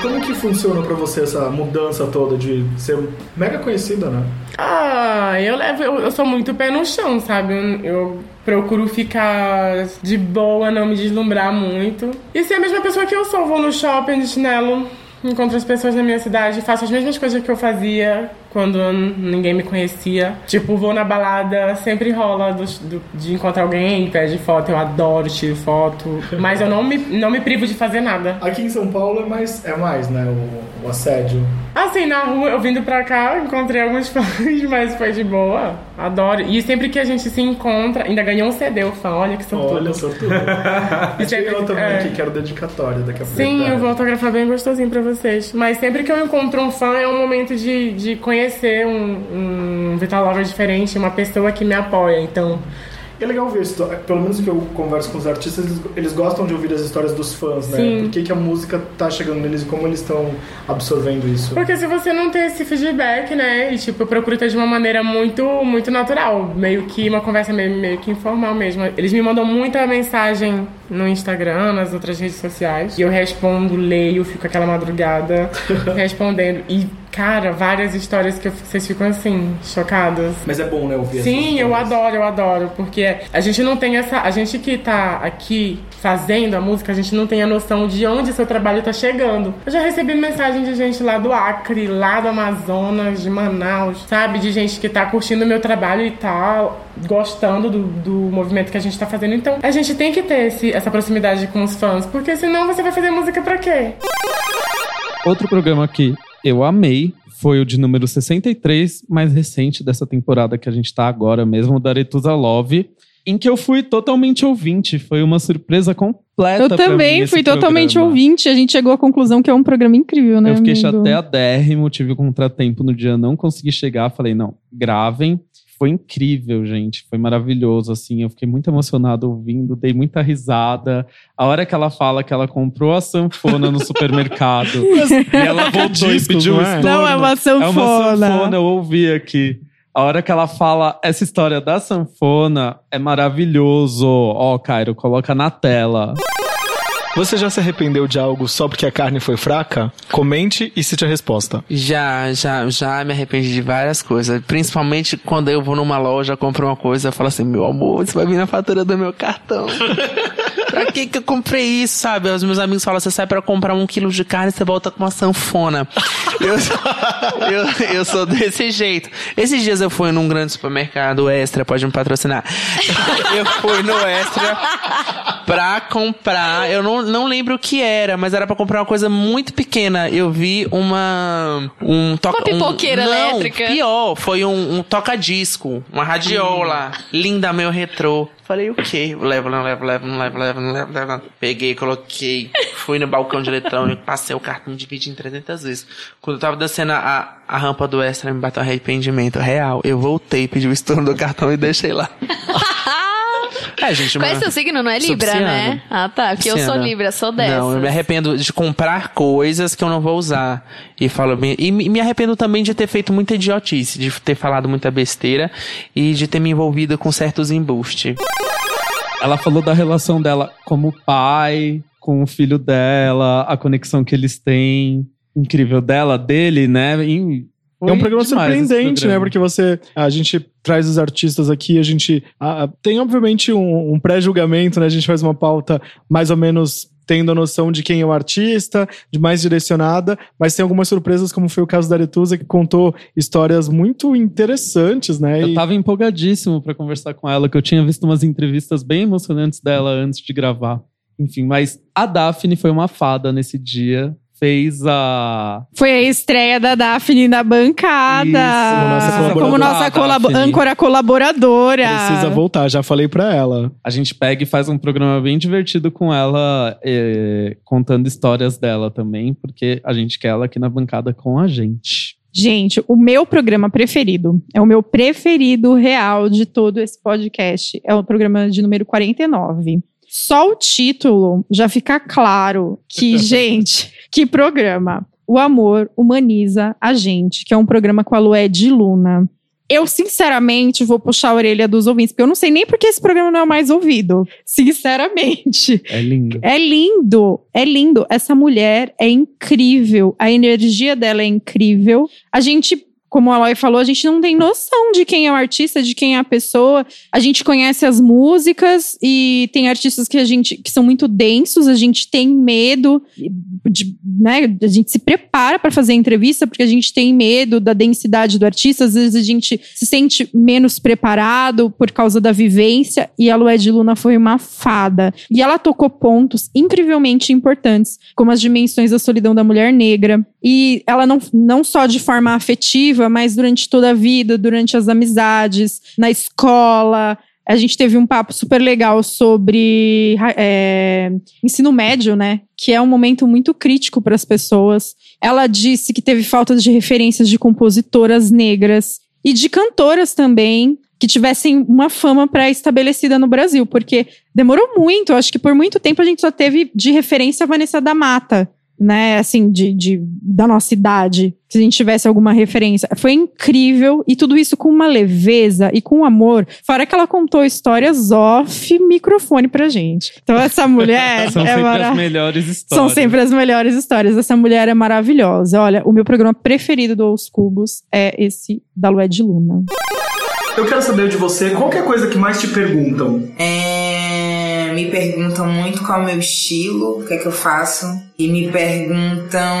Como que funciona pra você essa mudança toda de ser mega conhecida, né? Ah, eu levo, eu, eu sou muito pé no chão, sabe? Eu, eu procuro ficar de boa, não me deslumbrar muito. E ser a mesma pessoa que eu sou, vou no shopping de chinelo, encontro as pessoas na minha cidade, faço as mesmas coisas que eu fazia quando ninguém me conhecia. Tipo, vou na balada, sempre rola do- do- de encontrar alguém, pede foto, eu adoro tirar foto. <laughs> Mas eu não me, não me privo de fazer nada. Aqui em São Paulo é mais, é mais né? O, o assédio. Assim, na rua, eu vindo pra cá, encontrei alguns <laughs> fãs, mas foi de boa. Adoro. E sempre que a gente se encontra, ainda ganhou um CD, o fã, olha que sortudo. Olha, sortudo. <laughs> e tem eu também é. aqui, quero dedicatória daqui a pouco. Sim, eu vou autografar bem gostosinho pra vocês. Mas sempre que eu encontro um fã, é um momento de, de conhecer um, um Vital Lover diferente, uma pessoa que me apoia. Então, é legal ver, histó- pelo menos que eu converso com os artistas, eles, eles gostam de ouvir as histórias dos fãs, né? Sim. Por que, que a música tá chegando neles e como eles estão absorvendo isso. Porque se você não tem esse feedback, né? E tipo, eu procuro ter de uma maneira muito, muito natural. Meio que uma conversa meio, meio que informal mesmo. Eles me mandam muita mensagem no Instagram, nas outras redes sociais. E eu respondo, leio, fico aquela madrugada <laughs> respondendo. E, cara, várias histórias que vocês ficam assim, chocadas. Mas é bom, né, ouvir essas Sim, eu adoro, eu adoro. Porque a gente não tem essa. A gente que tá aqui fazendo a música, a gente não tem a noção de onde seu trabalho tá chegando. Eu já recebi mensagem de gente lá do Acre, lá do Amazonas, de Manaus, sabe? De gente que tá curtindo o meu trabalho e tá gostando do, do movimento que a gente tá fazendo. Então, a gente tem que ter esse- essa proximidade com os fãs, porque senão você vai fazer música pra quê? Outro programa que eu amei foi o de número 63, mais recente dessa temporada que a gente tá agora mesmo, o da Aretusa Love, em que eu fui totalmente ouvinte. Foi uma surpresa completa. Eu também fui totalmente programa. ouvinte. A gente chegou à conclusão que é um programa incrível, né? Eu fiquei amigo? chateadérrimo, tive um contratempo no dia, não consegui chegar. Falei, não, gravem. Foi incrível, gente. Foi maravilhoso, assim. Eu fiquei muito emocionado ouvindo, dei muita risada. A hora que ela fala que ela comprou a sanfona no supermercado <laughs> e ela voltou e pediu não um é? estorno. Não, é uma É uma sanfona. sanfona, eu ouvi aqui. A hora que ela fala essa história da sanfona é maravilhoso. Ó, Cairo, coloca na tela. Você já se arrependeu de algo só porque a carne foi fraca? Comente e cite a resposta. Já, já, já me arrependi de várias coisas. Principalmente quando eu vou numa loja, compro uma coisa, eu falo assim, meu amor, isso vai vir na fatura do meu cartão. <laughs> pra que que eu comprei isso, sabe? Os meus amigos falam, você sai pra comprar um quilo de carne, você volta com uma sanfona. <laughs> eu, sou- eu, eu sou desse jeito. Esses dias eu fui num grande supermercado, Extra, pode me patrocinar. <laughs> eu fui no Extra pra comprar, eu não, não lembro o que era, mas era pra comprar uma coisa muito pequena. Eu vi uma um toca Uma pipoqueira um, não, elétrica. Pior, foi um, um toca-disco, uma radiola, linda meu retrô. Falei, o quê? Levo, não levo, levo, não levo, levo, não levo, levo. Peguei, coloquei, fui no balcão de eletrônico, passei o cartão, dividi em 300 vezes. Quando eu tava descendo a, a rampa do extra, me bateu um arrependimento real. Eu voltei, pedi o estorno do cartão e deixei lá. <laughs> É, gente, Qual é seu signo? Não é Libra, né? Ah, tá. Porque eu sou. Libra, sou dessas. Não, eu me arrependo de comprar coisas que eu não vou usar. E falo bem. E me me arrependo também de ter feito muita idiotice, de ter falado muita besteira e de ter me envolvido com certos embustes. Ela falou da relação dela como pai, com o filho dela, a conexão que eles têm. Incrível dela, dele, né? E É um foi programa surpreendente, né? programa. Porque você. A gente traz os artistas aqui, a gente. ah, tem, obviamente, um, um pré-julgamento, né? A gente faz uma pauta mais ou menos tendo a noção de quem é o artista, de mais direcionada, mas tem algumas surpresas, como foi o caso da Aretusa, que contou histórias muito interessantes, né? Eu E- tava empolgadíssimo pra conversar com ela, que eu tinha visto umas entrevistas bem emocionantes dela antes de gravar. Enfim, mas a Daphne foi uma fada nesse dia. Fez a. Foi a estreia da Daphne na bancada. Como nossa Como colaboradora. nossa Ah, âncora colaboradora. Precisa voltar, já falei pra ela. A gente pega e faz um programa bem divertido com ela, eh, contando histórias dela também, porque a gente quer ela aqui na bancada com a gente. Gente, o meu programa preferido, é o meu preferido real de todo esse podcast, é o programa de número 49. Só o título já fica claro que, <laughs> gente, que programa. O Amor Humaniza a Gente, que é um programa com a Lued Luna. Eu, sinceramente, vou puxar a orelha dos ouvintes, porque eu não sei nem porque esse programa não é mais ouvido. Sinceramente. É lindo. É lindo, é lindo. Essa mulher é incrível. A energia dela é incrível. A gente, como a Aloy falou, a gente não tem noção de quem é o artista, de quem é a pessoa. A gente conhece as músicas e tem artistas que a gente que são muito densos, a gente tem medo de, né, a gente se prepara para fazer a entrevista porque a gente tem medo da densidade do artista, às vezes a gente se sente menos preparado por causa da vivência e a Lued Luna foi uma fada. E ela tocou pontos incrivelmente importantes, como as dimensões da solidão da mulher negra. E ela não, não só de forma afetiva, mas durante toda a vida, durante as amizades, na escola, a gente teve um papo super legal sobre é, ensino médio, né? Que é um momento muito crítico para as pessoas. Ela disse que teve falta de referências de compositoras negras e de cantoras também que tivessem uma fama pré-estabelecida no Brasil, porque demorou muito. Acho que por muito tempo a gente só teve de referência a Vanessa da Mata né, assim, de, de, da nossa idade, se a gente tivesse alguma referência. Foi incrível e tudo isso com uma leveza e com amor. Fora que ela contou histórias off microfone pra gente. Então essa mulher <laughs> São é sempre mara- as melhores São histórias. sempre as melhores histórias. Essa mulher é maravilhosa. Olha, o meu programa preferido do Os Cubos é esse da Lued Luna. Eu quero saber de você, qual que é a coisa que mais te perguntam? É, me perguntam muito qual é o meu estilo, o que é que eu faço. E me perguntam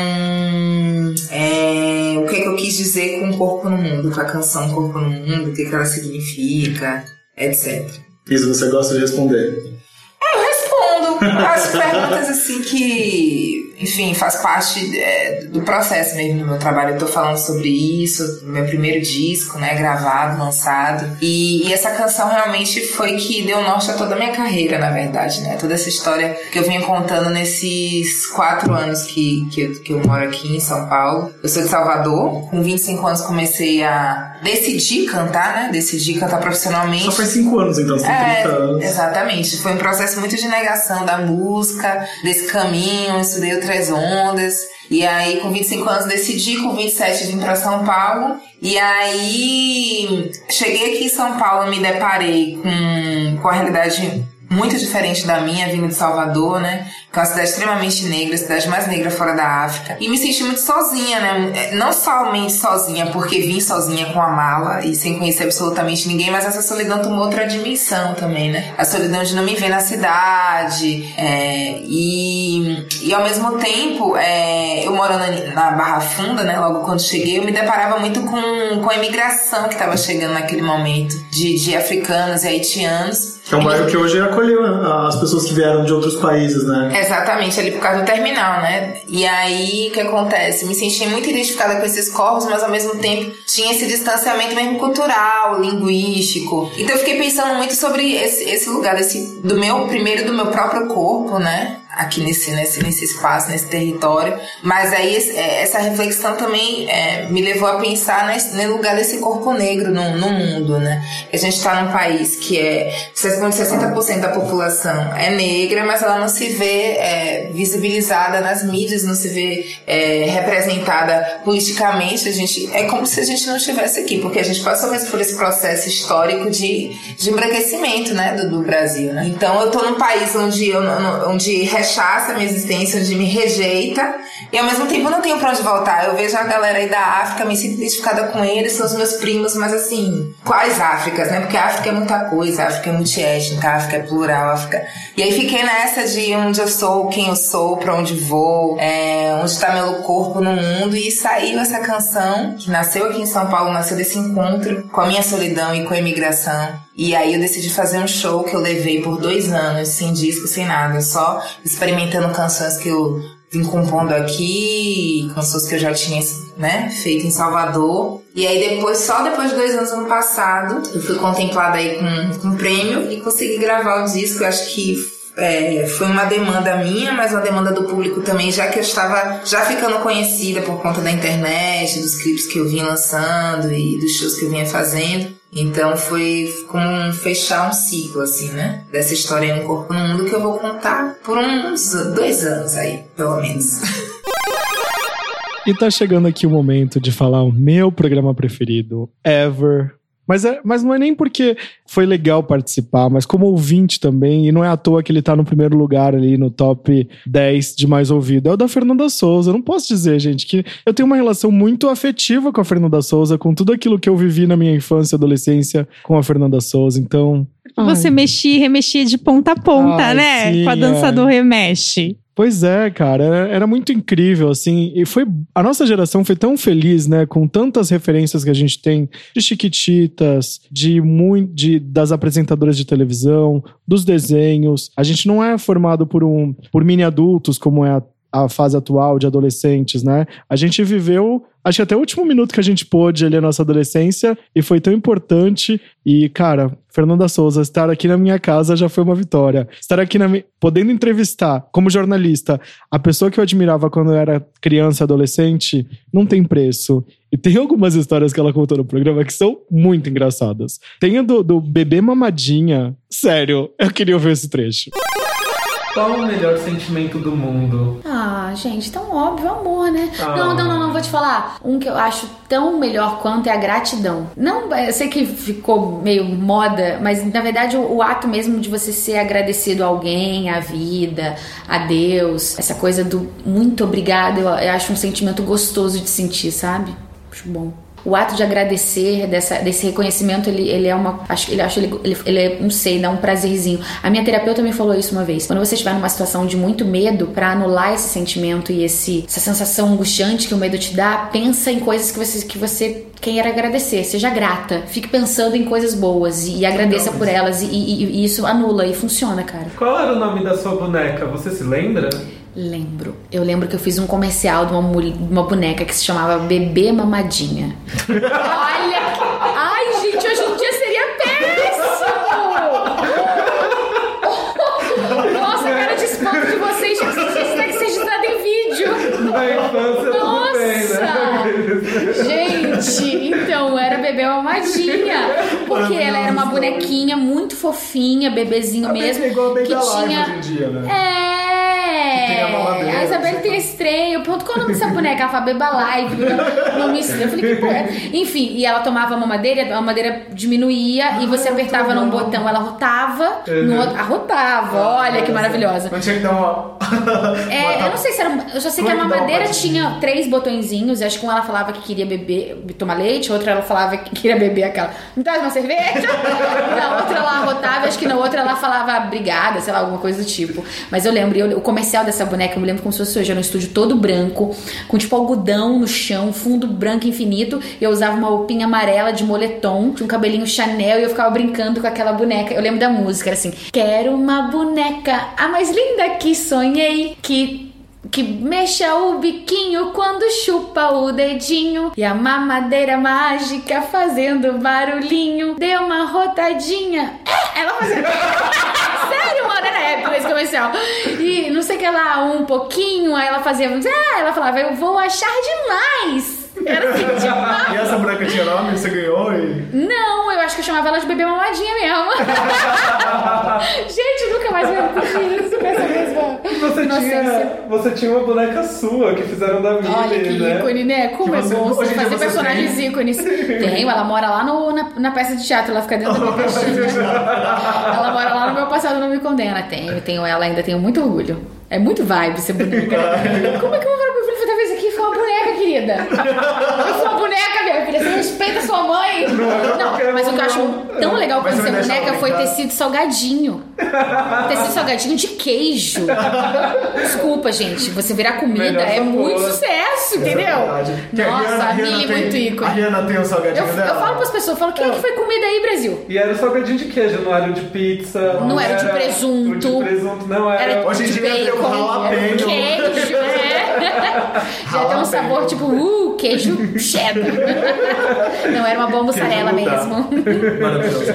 é, o que é que eu quis dizer com o Corpo no Mundo, com a canção Corpo no Mundo, o que, que ela significa, etc. Isso você gosta de responder. Eu respondo as perguntas assim que, enfim, faz parte é, do processo mesmo do meu trabalho. Eu tô falando sobre isso, meu primeiro disco, né, gravado, lançado. E, e essa canção realmente foi que deu norte a toda a minha carreira, na verdade, né? Toda essa história que eu venho contando nesses quatro anos que, que, eu, que eu moro aqui em São Paulo. Eu sou de Salvador, com 25 anos comecei a decidir cantar, né? Decidi cantar profissionalmente. Só faz cinco anos então, você tem É, 30 anos. exatamente. Foi um processo muito de negação da música, desse caminho, estudei outras ondas. E aí, com 25 anos, decidi, com 27 vim pra São Paulo. E aí, cheguei aqui em São Paulo, me deparei com, com a realidade muito diferente da minha, vindo de Salvador, né? Que é uma cidade extremamente negra, a cidade mais negra fora da África. E me senti muito sozinha, né? Não somente sozinha, porque vim sozinha com a mala e sem conhecer absolutamente ninguém, mas essa solidão tomou outra dimensão também, né? A solidão de não me ver na cidade. é, e, e ao mesmo tempo, é, eu morando na Barra Funda, né? Logo quando cheguei, eu me deparava muito com, com a imigração que estava chegando naquele momento, de, de africanos e haitianos. Que é um bairro que hoje acolheu né, as pessoas que vieram de outros países, né? Exatamente, ali por causa do terminal, né? E aí, o que acontece? Me senti muito identificada com esses corpos, mas ao mesmo tempo tinha esse distanciamento mesmo cultural, linguístico. Então eu fiquei pensando muito sobre esse, esse lugar, desse, do meu, primeiro do meu próprio corpo, né? Aqui nesse, nesse, nesse espaço, nesse território. Mas aí é, essa reflexão também é, me levou a pensar nesse, no lugar desse corpo negro no, no mundo, né? A gente está num país que é 60% da população é negra, mas ela não se vê é, visibilizada nas mídias, não se vê é, representada politicamente. A gente, é como se a gente não estivesse aqui, porque a gente passou mesmo por esse processo histórico de, de embranquecimento né, do, do Brasil. Né? Então eu tô num país onde, eu, onde rechaça a minha existência, onde me rejeita, e ao mesmo tempo eu não tenho pra onde voltar. Eu vejo a galera aí da África, me sinto identificada com eles, são os meus primos, mas assim, quais Áfricas, né? Porque a África é muita coisa, a África é multiétnica, a África é plural, a África. E aí fiquei nessa de onde eu sou, quem eu sou, pra onde vou, é, onde tá meu corpo no mundo, e saiu essa canção, que nasceu aqui em São Paulo, nasceu desse encontro com a minha solidão e com a imigração. E aí eu decidi fazer um show que eu levei por dois anos, sem disco, sem nada, só experimentando canções que eu vim compondo aqui, canções que eu já tinha né, feito em Salvador. E aí depois, só depois de dois anos ano passado, eu fui contemplada aí com, com um prêmio e consegui gravar o disco. Eu acho que é, foi uma demanda minha, mas uma demanda do público também, já que eu estava já ficando conhecida por conta da internet, dos clipes que eu vinha lançando e dos shows que eu vinha fazendo. Então foi como um fechar um ciclo, assim, né? Dessa história no Corpo no Mundo que eu vou contar por uns dois anos aí, pelo menos. E tá chegando aqui o momento de falar o meu programa preferido, ever. Mas, é, mas não é nem porque foi legal participar, mas como ouvinte também, e não é à toa que ele tá no primeiro lugar ali no top 10 de mais ouvido. É o da Fernanda Souza. Eu não posso dizer, gente, que eu tenho uma relação muito afetiva com a Fernanda Souza, com tudo aquilo que eu vivi na minha infância e adolescência com a Fernanda Souza. Então. Você mexia e remexia de ponta a ponta, Ai, né? sim, Com a dança é. do remexe. Pois é, cara, era, era muito incrível, assim, e foi, a nossa geração foi tão feliz, né, com tantas referências que a gente tem de Chiquititas, de, muito, de das apresentadoras de televisão, dos desenhos, a gente não é formado por um, por mini adultos, como é a, a fase atual de adolescentes, né, a gente viveu, acho que até o último minuto que a gente pôde ali a nossa adolescência, e foi tão importante, e, cara, Fernanda Souza, estar aqui na minha casa já foi uma vitória. Estar aqui na mi- podendo entrevistar, como jornalista, a pessoa que eu admirava quando eu era criança adolescente, não tem preço. E tem algumas histórias que ela contou no programa que são muito engraçadas. Tem a do, do bebê mamadinha. Sério, eu queria ouvir esse trecho. Qual o melhor sentimento do mundo? Ah, gente, tão óbvio, amor, né? Ah. Não, não, não, não, vou te falar. Um que eu acho tão melhor quanto é a gratidão. Não, eu sei que ficou meio moda, mas na verdade o, o ato mesmo de você ser agradecido a alguém, à vida, a Deus, essa coisa do muito obrigado, eu, eu acho um sentimento gostoso de sentir, sabe? Acho bom. O ato de agradecer, dessa, desse reconhecimento, ele, ele é uma. Acho ele acho ele, ele, ele é, não sei, dá um prazerzinho. A minha terapeuta me falou isso uma vez. Quando você estiver numa situação de muito medo, pra anular esse sentimento e esse, essa sensação angustiante que o medo te dá, pensa em coisas que você, que você quer agradecer. Seja grata. Fique pensando em coisas boas e, e agradeça por elas. E, e- e isso anula e funciona, cara. Qual era o nome da sua boneca? Você se lembra? Lembro. Eu lembro que eu fiz um comercial de uma, mul- de uma boneca que se chamava Bebê Mamadinha. Olha que... Ai, gente, hoje em dia seria péssimo! <laughs> Nossa, a cara de espanto de vocês. Isso tem que ser editado em vídeo. Na infância bem, né? Gente, então era bebê mamadinha. Porque ela era uma bonequinha muito fofinha, bebezinho mesmo. É igual a Baby que Alive tinha. hoje em dia, né? É. Tem a mamadeira, A Isabelle tem esse trem. Eu pergunto qual é o nome dessa boneca? Ela fala Beba Live. Nome estranho. Eu falei, que porra. é? Enfim, e ela tomava a mamadeira, a mamadeira diminuía e você apertava num botão, ela rotava, no outro, arrotava. Olha que maravilhosa. Não tinha que dar uma. É, <laughs> eu não sei se era. Eu só sei que a Como é que mamadeira tinha três botõezinhos. Acho que uma ela falava que queria beber, tomar leite, outra ela falava que queria beber aquela. Me traz uma cerveja? <laughs> na outra ela arrotava, acho que na outra ela falava obrigada, sei lá, alguma coisa do tipo. Mas eu lembro, eu- o comercial dessa boneca, eu me lembro como se fosse hoje. Era um estúdio todo branco, com tipo algodão no chão, fundo branco infinito. E eu usava uma roupinha amarela de moletom, tinha um cabelinho Chanel e eu ficava brincando com aquela boneca. Eu lembro da música, era assim: Quero uma boneca, a mais linda que sonhei, que que mexa o biquinho quando chupa o dedinho. E a mamadeira mágica fazendo barulhinho. Deu uma rotadinha É, ela fazia. <laughs> Sério mano era épico esse comercial. E não sei o que lá um pouquinho aí ela fazia ah, ela falava eu vou achar demais era assim demais <laughs> E essa boneca tinha nome? Você ganhou e. não, eu acho que eu chamava ela de bebê mamadinha mesmo. <laughs> Gente, nunca mais me lembro isso com essa mesma Você tinha, você tinha uma boneca sua que fizeram da Millie, Olha que né? ícone, né? Como Que é você- bom você fazer você personagens tem. ícones. <laughs> Tenho, ela mora lá no, na, na peça de teatro, ela fica dentro da minha caixinha. ela mora lá no meu passado não me condena. Tenho, tenho ela ainda, tenho muito orgulho. É muito vibe ser boneca. Como é que eu vou falar pro meu filho toda vez aqui foi uma boneca, querida? Eu sou uma boneca, minha filha. Você respeita sua mãe. Não, mas o que eu acho tão legal quando você ser deixar boneca foi tecido salgadinho. Tecido salgadinho de queijo. Desculpa, gente. Você virar comida Melhor é muito sucesso, entendeu? a Nossa, a Millie tem- muito ícone. a Rihanna tem o salgadinho eu, dela? eu falo pras pessoas, eu falo, quem é que foi comida aí, Brasil? E era o salgadinho de queijo, não era o de pizza. Não era o de presunto. O de presunto não era. Era Hoje em dia tem o jalapeno. queijo, é. Já tem um sabor tipo, uh, queijo cheddar. Não, era uma boa mussarela mesmo. Maravilhoso.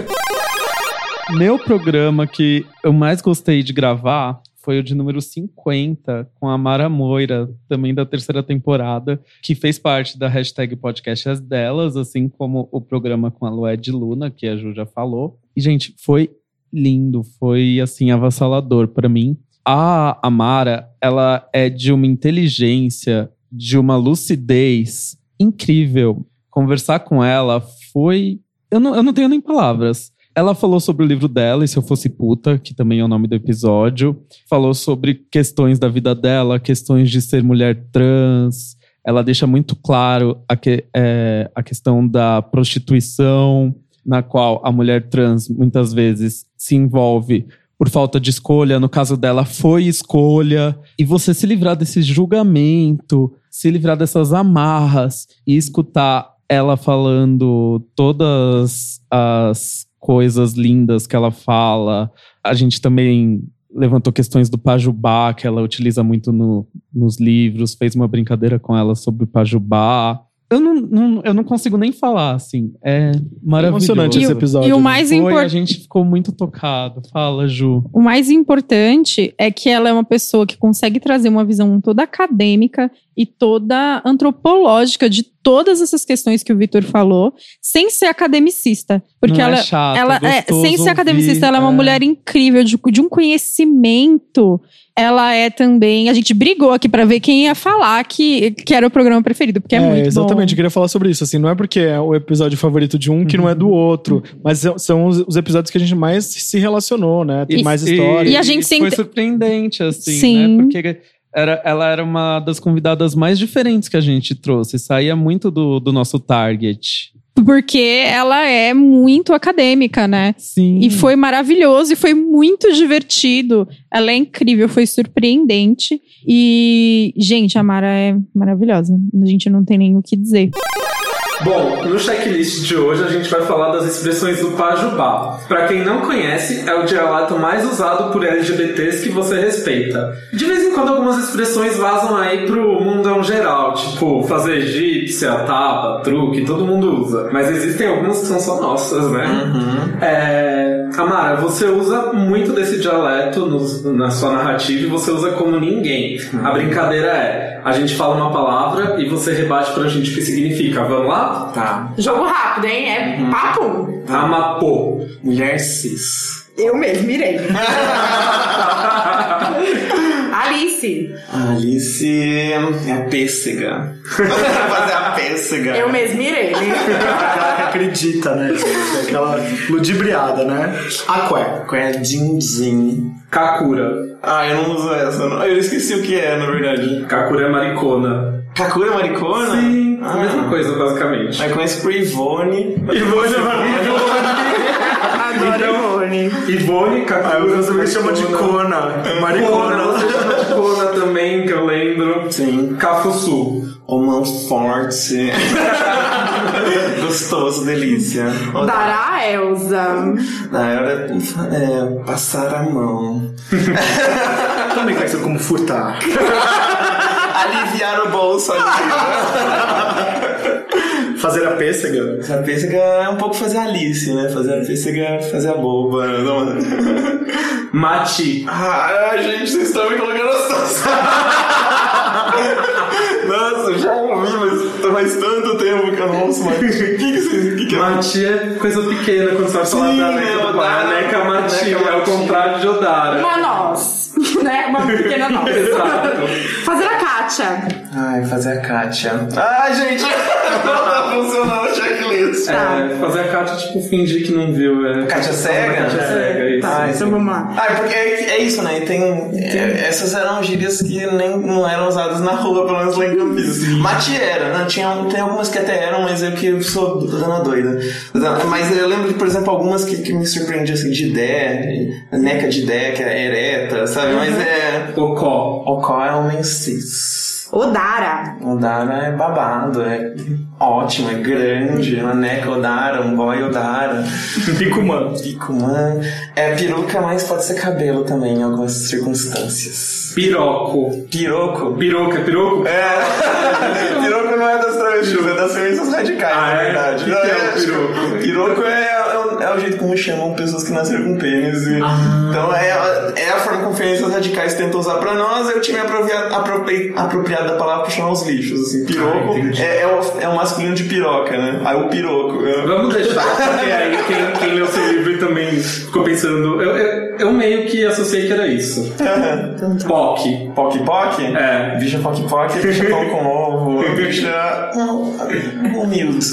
Meu programa que eu mais gostei de gravar foi o de número 50, com a Mara Moira, também da terceira temporada, que fez parte da hashtag podcast As Delas, assim como o programa com a Lued Luna, que a Ju já falou. E, gente, foi lindo, foi, assim, avassalador para mim. A Amara, ela é de uma inteligência, de uma lucidez incrível. Conversar com ela foi. Eu não, eu não tenho nem palavras. Ela falou sobre o livro dela, E Se Eu Fosse Puta, que também é o nome do episódio. Falou sobre questões da vida dela, questões de ser mulher trans. Ela deixa muito claro a, que, é, a questão da prostituição, na qual a mulher trans muitas vezes se envolve por falta de escolha. No caso dela, foi escolha. E você se livrar desse julgamento, se livrar dessas amarras e escutar ela falando todas as coisas lindas que ela fala. A gente também levantou questões do Pajubá, que ela utiliza muito no, nos livros, fez uma brincadeira com ela sobre o Pajubá. Eu não, não- eu não consigo nem falar, assim. É maravilhoso. Emocionante esse episódio, E o né? mais Foi, impor- A gente ficou muito tocado. Fala, Ju. O mais importante é que ela é uma pessoa que consegue trazer uma visão toda acadêmica e toda antropológica de todas essas questões que o Vitor falou, sem ser academicista. Porque Não é ela, chato, ela é gostoso sem ser academicista, ouvir, ela é uma é. mulher incrível, de, de um conhecimento. Ela é também. A gente brigou aqui pra ver quem ia falar que, que era o programa preferido, porque é, muito exatamente, bom. eu queria falar sobre isso. Assim, não é porque é o episódio favorito de um que não é do outro, mas são- são os, os episódios que a gente mais se relacionou, né? Tem E- mais e- história. E a gente Foi sempre- surpreendente, assim, Sim. né? Porque era, ela era uma das convidadas mais diferentes que a gente trouxe. Saía muito do, do nosso target. Porque ela é muito acadêmica, né? Sim. E foi maravilhoso e foi muito divertido. Ela é incrível, foi surpreendente. E, gente, a Mara é maravilhosa. A gente não tem nem o que dizer. Bom, no checklist de hoje a gente vai falar das expressões do Pajubá. Pra quem não conhece, é o dialeto mais usado por LGBTs que você respeita. De vez em quando algumas expressões vazam aí pro mundão geral, tipo fazer egípcia, tapa, truque, todo mundo usa. Mas existem algumas que são só nossas, né? É... Amara, você usa muito desse dialeto no- na sua narrativa e você usa como ninguém. A brincadeira é, a gente fala uma palavra e você rebate pra gente o que significa. Vamos lá? Tá. Jogo rápido, hein? É papo. Amapô. Mulher cis. Eu mesmo, irei. <laughs> Alice. Alice é a pêssega. Fazer a pêssega. Eu mesmo, irei. <laughs> Aquela que acredita, né? Aquela ludibriada, né? Aqué. Aqué din din. Kakura. Ah, eu não uso essa. não. Eu esqueci o que é, na verdade. Kakura é maricona. Kakura é maricona? Sim, Ah. a mesma coisa, basicamente. Aí conheço por Ivone. Ivone é maricona. Adoro Ivone. Ivone, Kakura. Aí meus amigos chamam de Cona. Cona, Maricona. você chama de Cona também, que eu lembro. Sim. Cafuçu. Uma forte. <laughs> Gostoso, delícia. Dará Elza. Na hora é passar a mão. <laughs> Também conhecido como furtar. <laughs> Aliviar o bolso ali. <laughs> Fazer a pêssega. A pêssega é um pouco fazer a Alice, né? Fazer a pêssega é fazer a boba. Não... <laughs> Mati. Ah, gente, vocês estão me colocando. <laughs> Nossa, já ouvi, mas faz tanto tempo que eu não ouço mais. O que, que, vocês- que, que é? Mati é coisa pequena quando você vai falar Sim, da né, Neca Mati, é o Mati. contrário de Odara. Uma nós. <laughs> Né? Uma pequena. <laughs> Exato. Fazer a Kátia. Ai, fazer a Kátia. Ai, gente, <laughs> não tá funcionando o checklist. É, fazer a Kátia, tipo, fingir que não viu. É. Kátia cega? Kátia cega, isso. Tá, Então vamos lá. Ah, é porque é, é isso, né? E tem, é, essas eram gírias que nem não eram usadas na rua, pelo menos lá em Campinas. Mati era, né? Tinha, tem algumas que até eram, mas eu que sou dona doida. Mas eu lembro de, por exemplo, algumas que, que me surpreendiam assim, de ideia, neca de ideia, que é ereta, sabe? Mas é. Ocó. Ocó é homem cis. Odara. Odara é babado, é ótimo, é grande, uma neca Odara, um boy Odara. Picumã. Picumã. É peruca, mas pode ser cabelo também em algumas circunstâncias. Piroco. Piroco? Piroca, piroco? É. <laughs> piroco não é das travestis, é das feministas radicais, Ah, na é? verdade. O que Não, que é o piroco? Piroco é, é, o, jeito como chamam pessoas que nasceram com pênis. e- Ah. Então é, a- é a forma como feministas radicais tentam usar pra nós. Eu tinha me apropria- apropri- apropriado da palavra pra chamar os lixos. Assim. Piroco Ah, é, é, o, é o masculino de piroca, né? Aí o piroco. Vamos deixar, porque aí quem, quem leu seu livro também ficou pensando. Eu, eu, eu meio que associei que era isso. POC. POC POC? É. Bicha POC POC, bicha pão com ovo, bicha <laughs> humilde.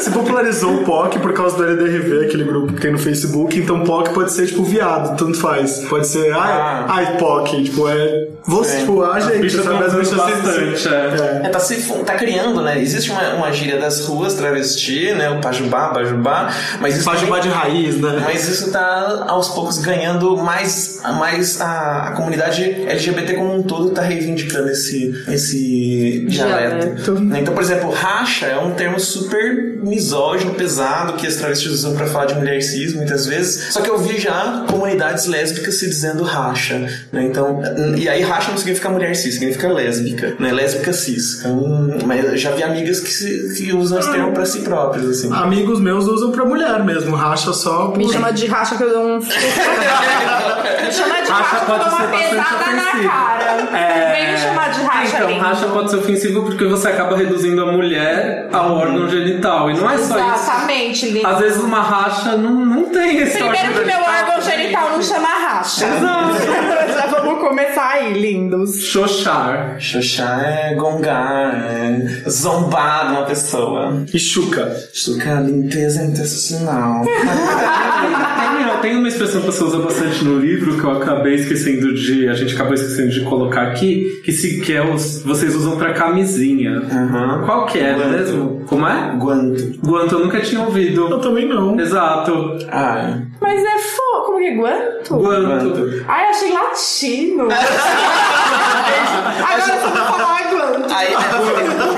Se popularizou o POC por causa do LDRV, aquele grupo que tem no Facebook, então POC pode ser tipo viado, tanto faz. Pode ser ai, ai POC, tipo, é. Você, tipo, a gente, bichas sabe? As bichas bastante, É, tá, se, tá criando, né? Existe uma, uma gíria das ruas travesti, né? O pajubá, bajubá. Mas isso Pajubá de raiz, né? Mas isso tá aos poucos ganhando mais, mais a, a comunidade LGBT como um todo tá reivindicando esse, esse dialeto. Né? Então, por exemplo, racha é um termo super misógino, pesado, que as travestis usam pra falar de mulher cis muitas vezes. Só que eu vi já comunidades lésbicas se dizendo racha. Né? Então, e aí racha não significa mulher cis, significa lésbica, né? Lésbica cis. Então, mas eu já vi amigas que, se- que usam esse termo pra si próprias, assim. Amigos meus usam pra mulher mesmo, racha só por... Me chama de racha que eu dou um. <laughs> me chama de Racha racha que eu pode ser bastante pesada na ofensivo. cara. É. Vem me chamar de racha, Então, racha pode ser ofensivo porque você acaba reduzindo a mulher ao órgão genital. E não é só isso. Exatamente, Lili. Às vezes uma racha não, não tem esse Primeiro que meu órgão genital não chama racha. Exato. <laughs> Vamos começar aí, lindos. Xoxar. Xoxar é gongar, é zombar de uma pessoa. E chuca? Chuca é limpeza intestinal. Tem, tem uma expressão que você usa bastante no livro que eu acabei esquecendo de. A gente acabou esquecendo de colocar aqui, que, se, que é os, vocês usam pra camisinha. Qual que é Guanto. mesmo? Como é? Guanto. Guanto eu nunca tinha ouvido. Eu também não. Exato. Ah, Mas é fo... Como que é? Guanto? Guanto. Ai, achei latino. <laughs> Agora eu vou falar guanto. Aí,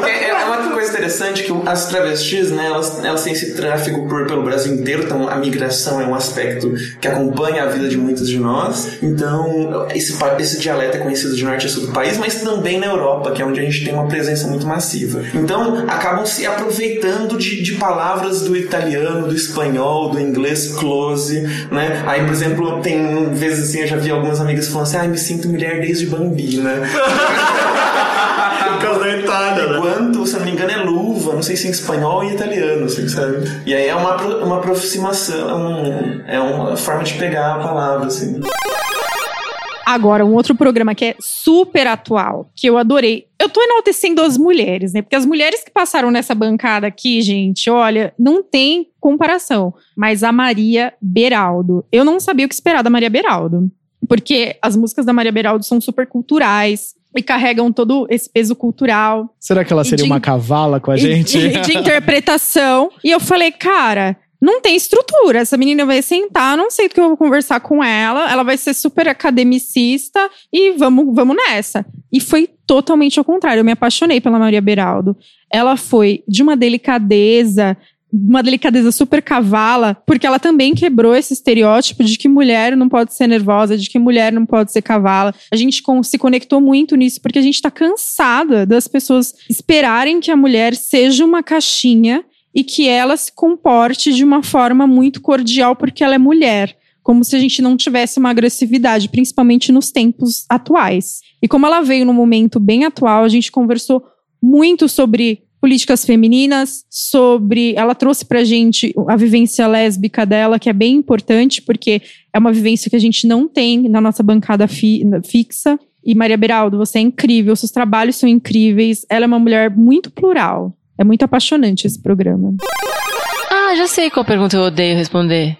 é, é uma coisa interessante que as travestis, né, elas, elas têm esse tráfego por, pelo Brasil inteiro, então a migração é um aspecto que acompanha a vida de muitos de nós. Então, esse, esse dialeto é conhecido de norte a sul do país, mas também na Europa, que é onde a gente tem uma presença muito massiva. Então, acabam se aproveitando de, de palavras do italiano, do espanhol, do inglês close, né? Aí, por exemplo, tem vezes assim, eu já vi algumas amigas falando assim, ai, me sinto mulher desde bambina. <laughs> Por causa da Itália, né? Quanto, se não me engano, é luva, não sei se em espanhol em italiano, assim, sabe? E aí é uma, uma aproximação, é é uma forma de pegar a palavra, assim. Agora, um outro programa que é super atual, que eu adorei. Eu tô enaltecendo as mulheres, né? Porque as mulheres que passaram nessa bancada aqui, gente, olha, não tem comparação. Mas a Maria Beraldo. Eu não sabia o que esperar da Maria Beraldo. Porque as músicas da Maria Beraldo são super culturais e carregam todo esse peso cultural. Será que ela seria de- uma cavala com a gente? e <laughs> de interpretação. E eu falei, cara, não tem estrutura. Essa menina vai sentar, não sei do que eu vou conversar com ela. Ela vai ser super academicista e vamos, vamos nessa. E foi totalmente ao contrário. Eu me apaixonei pela Maria Beraldo. Ela foi de uma delicadeza. Uma delicadeza super cavala, porque ela também quebrou esse estereótipo de que mulher não pode ser nervosa, de que mulher não pode ser cavala. A gente se conectou muito nisso, porque a gente tá cansada das pessoas esperarem que a mulher seja uma caixinha e que ela se comporte de uma forma muito cordial porque ela é mulher. Como se a gente não tivesse uma agressividade, principalmente nos tempos atuais. E como ela veio num momento bem atual, a gente conversou muito sobre políticas femininas, sobre. Ela trouxe pra gente a vivência lésbica dela, que é bem importante, porque é uma vivência que a gente não tem na nossa bancada fi- fixa. E Maria Beraldo, você é incrível, seus trabalhos são incríveis. Ela é uma mulher muito plural. É muito apaixonante esse programa. Ah, já sei qual pergunta eu odeio responder.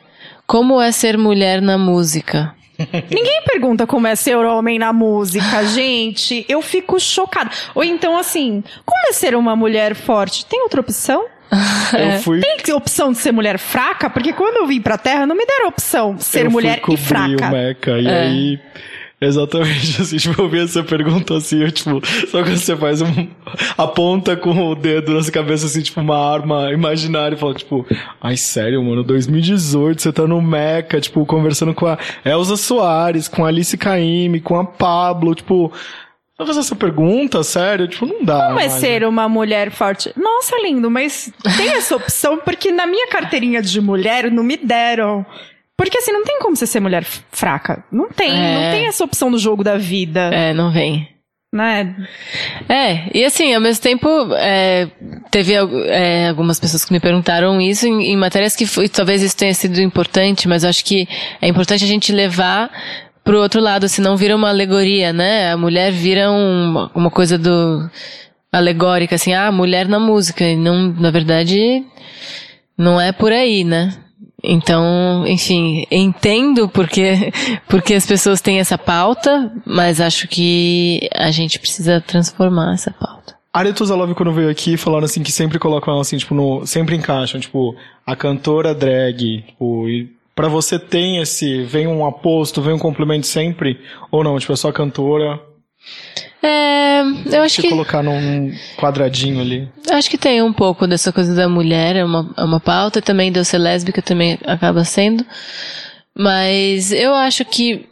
Como é ser mulher na música? <laughs> Ninguém pergunta como é ser homem na música, gente. Eu fico chocada. Ou então, assim, como é ser uma mulher forte? Tem outra opção? <laughs> Eu fui- Tem opção de ser mulher fraca? Porque quando eu vim pra Terra, não me deram opção de ser Eu fui mulher e fraca. o Meca, e É. aí Exatamente, assim, tipo, eu vi essa pergunta assim, eu, tipo, só quando você faz um. aponta com o dedo na sua cabeça, assim, tipo, uma arma imaginária e fala, tipo, ai, sério, mano, 2018, você tá no Meca, tipo, conversando com a Elza Soares, com a Alice Caymmi, com a Pablo, tipo. Vai fazer essa pergunta, sério? Tipo, não dá. Como é mais, ser uma mulher forte? Nossa, lindo, mas tem essa opção porque na minha carteirinha de mulher não me deram. Porque assim, não tem como você ser mulher fraca. Não tem, É. não tem essa opção do jogo da vida. É, não vem. Né? É, e assim, ao mesmo tempo, é, teve é, algumas pessoas que me perguntaram isso em, em matérias que foi, talvez isso tenha sido importante, mas eu acho que é importante a gente levar pro outro lado, senão vira uma alegoria, né? A mulher vira um- uma coisa do alegórica, assim, ah, mulher na música, e não, na verdade, não é por aí, né? Então, enfim, entendo porque, porque as pessoas têm essa pauta, mas acho que a gente precisa transformar essa pauta. Aretu Zalov, quando veio aqui, falaram assim que sempre colocam ela assim, tipo, no, sempre encaixam, tipo, a cantora drag, tipo, pra você tem esse, vem um aposto, vem um complemento sempre, ou não, tipo, é só cantora, É, eu acho se que, colocar num quadradinho ali. acho que tem um pouco dessa coisa da mulher, é uma, é uma pauta, também de eu ser lésbica também acaba sendo, mas eu acho que,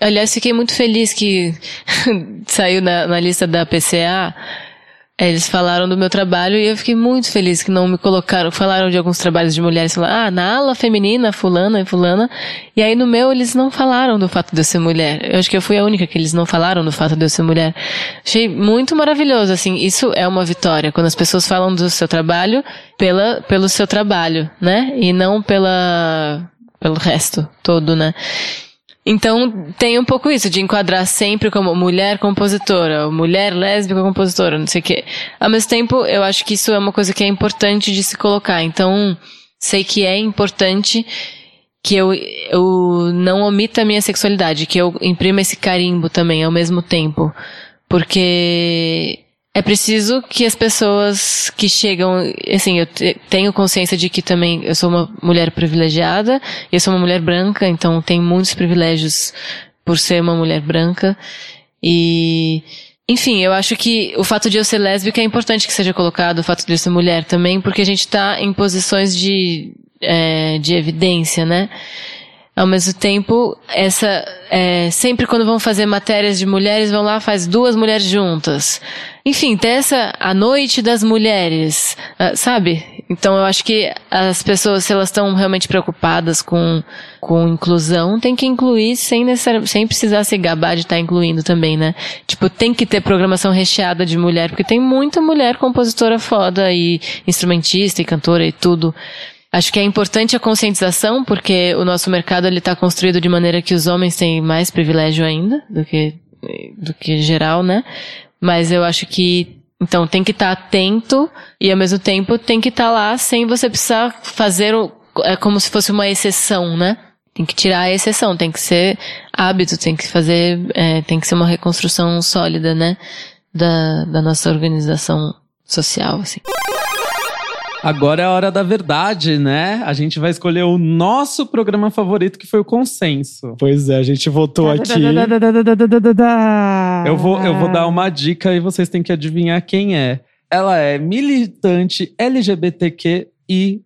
aliás, fiquei muito feliz que <laughs> saiu na, na lista da PCA, Eles falaram do meu trabalho e eu fiquei muito feliz que não me colocaram. Falaram de alguns trabalhos de mulheres, falaram, ah, na ala feminina, fulana e fulana. E aí no meu eles não falaram do fato de eu ser mulher. Eu acho que eu fui a única que eles não falaram do fato de eu ser mulher. Achei muito maravilhoso, assim. Isso é uma vitória. Quando as pessoas falam do seu trabalho pela, pelo seu trabalho, né? E não pela, pelo resto todo, né? Então, tem um pouco isso, de enquadrar sempre como mulher compositora, ou mulher lésbica compositora, não sei o quê. Ao mesmo tempo, eu acho que isso é uma coisa que é importante de se colocar. Então, sei que é importante que eu, eu não omita a minha sexualidade, que eu imprima esse carimbo também ao mesmo tempo. Porque é preciso que as pessoas que chegam, assim, eu te- tenho consciência de que também eu sou uma mulher privilegiada, eu sou uma mulher branca, então tenho muitos privilégios por ser uma mulher branca. E, enfim, eu acho que o fato de eu ser lésbica é importante que seja colocado, o fato de eu ser mulher também, porque a gente está em posições de, é, de evidência, né? Ao mesmo tempo, essa é, sempre quando vão fazer matérias de mulheres, vão lá faz duas mulheres juntas. Enfim, tem essa a noite das mulheres, ah, sabe? Então eu acho que as pessoas, se elas estão realmente preocupadas com com inclusão, tem que incluir sem necessari- sem precisar se gabar de estar incluindo também, né? Tipo, tem que ter programação recheada de mulher, porque tem muita mulher compositora foda e instrumentista e cantora e tudo. Acho que é importante a conscientização, porque o nosso mercado ele está construído de maneira que os homens têm mais privilégio ainda do que do que geral, né? Mas eu acho que então tem que estar atento e ao mesmo tempo tem que estar lá sem você precisar fazer o, é como se fosse uma exceção, né? Tem que tirar a exceção, tem que ser hábito, tem que fazer, é, tem que ser uma reconstrução sólida, né? Da, da nossa organização social, assim. Agora é a hora da verdade, né? A gente vai escolher o nosso programa favorito, que foi o Consenso. Pois é, a gente votou aqui. Eu vou, eu vou dar uma dica e vocês têm que adivinhar quem é. Ela é militante LGBTQI,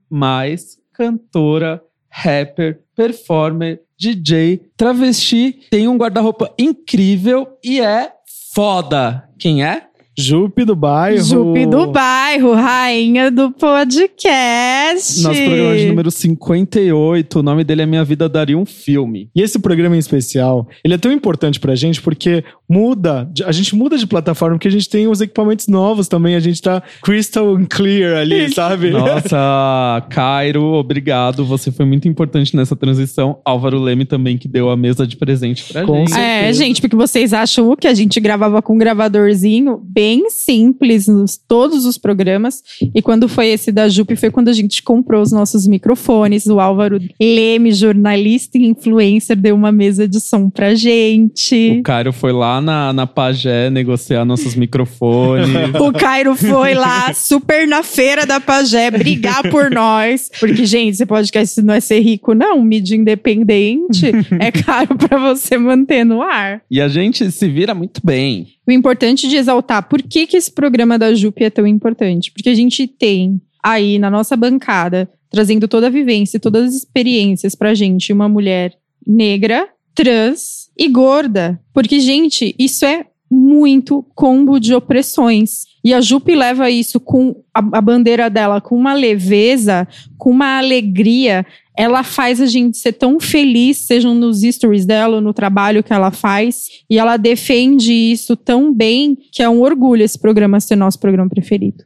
cantora, rapper, performer, DJ, travesti, tem um guarda-roupa incrível e é foda. Quem é? Jupe do bairro. Jupe do bairro, rainha do podcast. Nosso programa de número 58. O nome dele é Minha Vida Daria um Filme. E esse programa em especial, ele é tão importante pra gente porque muda, a gente muda de plataforma porque a gente tem os equipamentos novos também, a gente tá crystal clear ali, <laughs> sabe? Nossa, Cairo, obrigado. Você foi muito importante nessa transição. Álvaro Leme também, que deu a mesa de presente pra Com gente. É, gente, porque vocês acham que a gente gravava com um gravadorzinho bem bem simples nos todos os programas. E quando foi esse da Jupe, foi quando a gente comprou os nossos microfones. O Álvaro Leme, jornalista e influencer, deu uma mesa de som pra gente. O Cairo foi lá na, na Pagé negociar nossos microfones. <laughs> O Cairo foi lá, super na feira da Pagé, brigar por nós. Porque, gente, esse podcast não é ser rico, não. Mídia independente é <laughs> caro pra você manter no ar. e a gente se vira muito bem. O importante de exaltar, por que, que esse programa da Jupe é tão importante? Porque a gente tem aí na nossa bancada, trazendo toda a vivência, e todas as experiências pra gente, uma mulher negra, trans e gorda. Porque, gente, isso é muito combo de opressões. E a Jupe leva isso com a, a bandeira dela com uma leveza, com uma alegria. Ela faz a gente ser tão feliz, sejam nos stories dela ou no trabalho que ela faz. E ela defende isso tão bem que é um orgulho esse programa ser nosso programa preferido.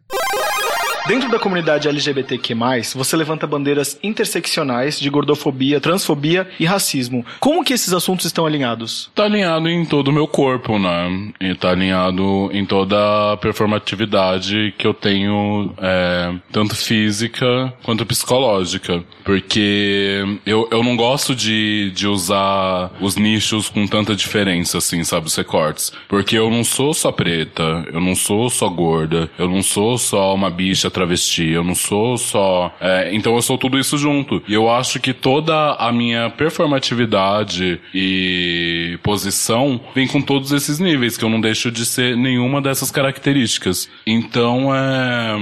Dentro da comunidade LGBTQ+, você levanta bandeiras interseccionais de gordofobia, transfobia e racismo. Como que esses assuntos estão alinhados? Tá alinhado em todo o meu corpo, né? E tá alinhado em toda a performatividade que eu tenho, é, tanto física quanto psicológica. Porque eu, eu não gosto de, de usar os nichos com tanta diferença, assim, sabe? Os recortes. Porque eu não sou só preta, eu não sou só gorda, eu não sou só uma bicha travesti, eu não sou só. é, então eu sou tudo isso junto. E eu acho que toda a minha performatividade e posição vem com todos esses níveis, que eu não deixo de ser nenhuma dessas características. Então é.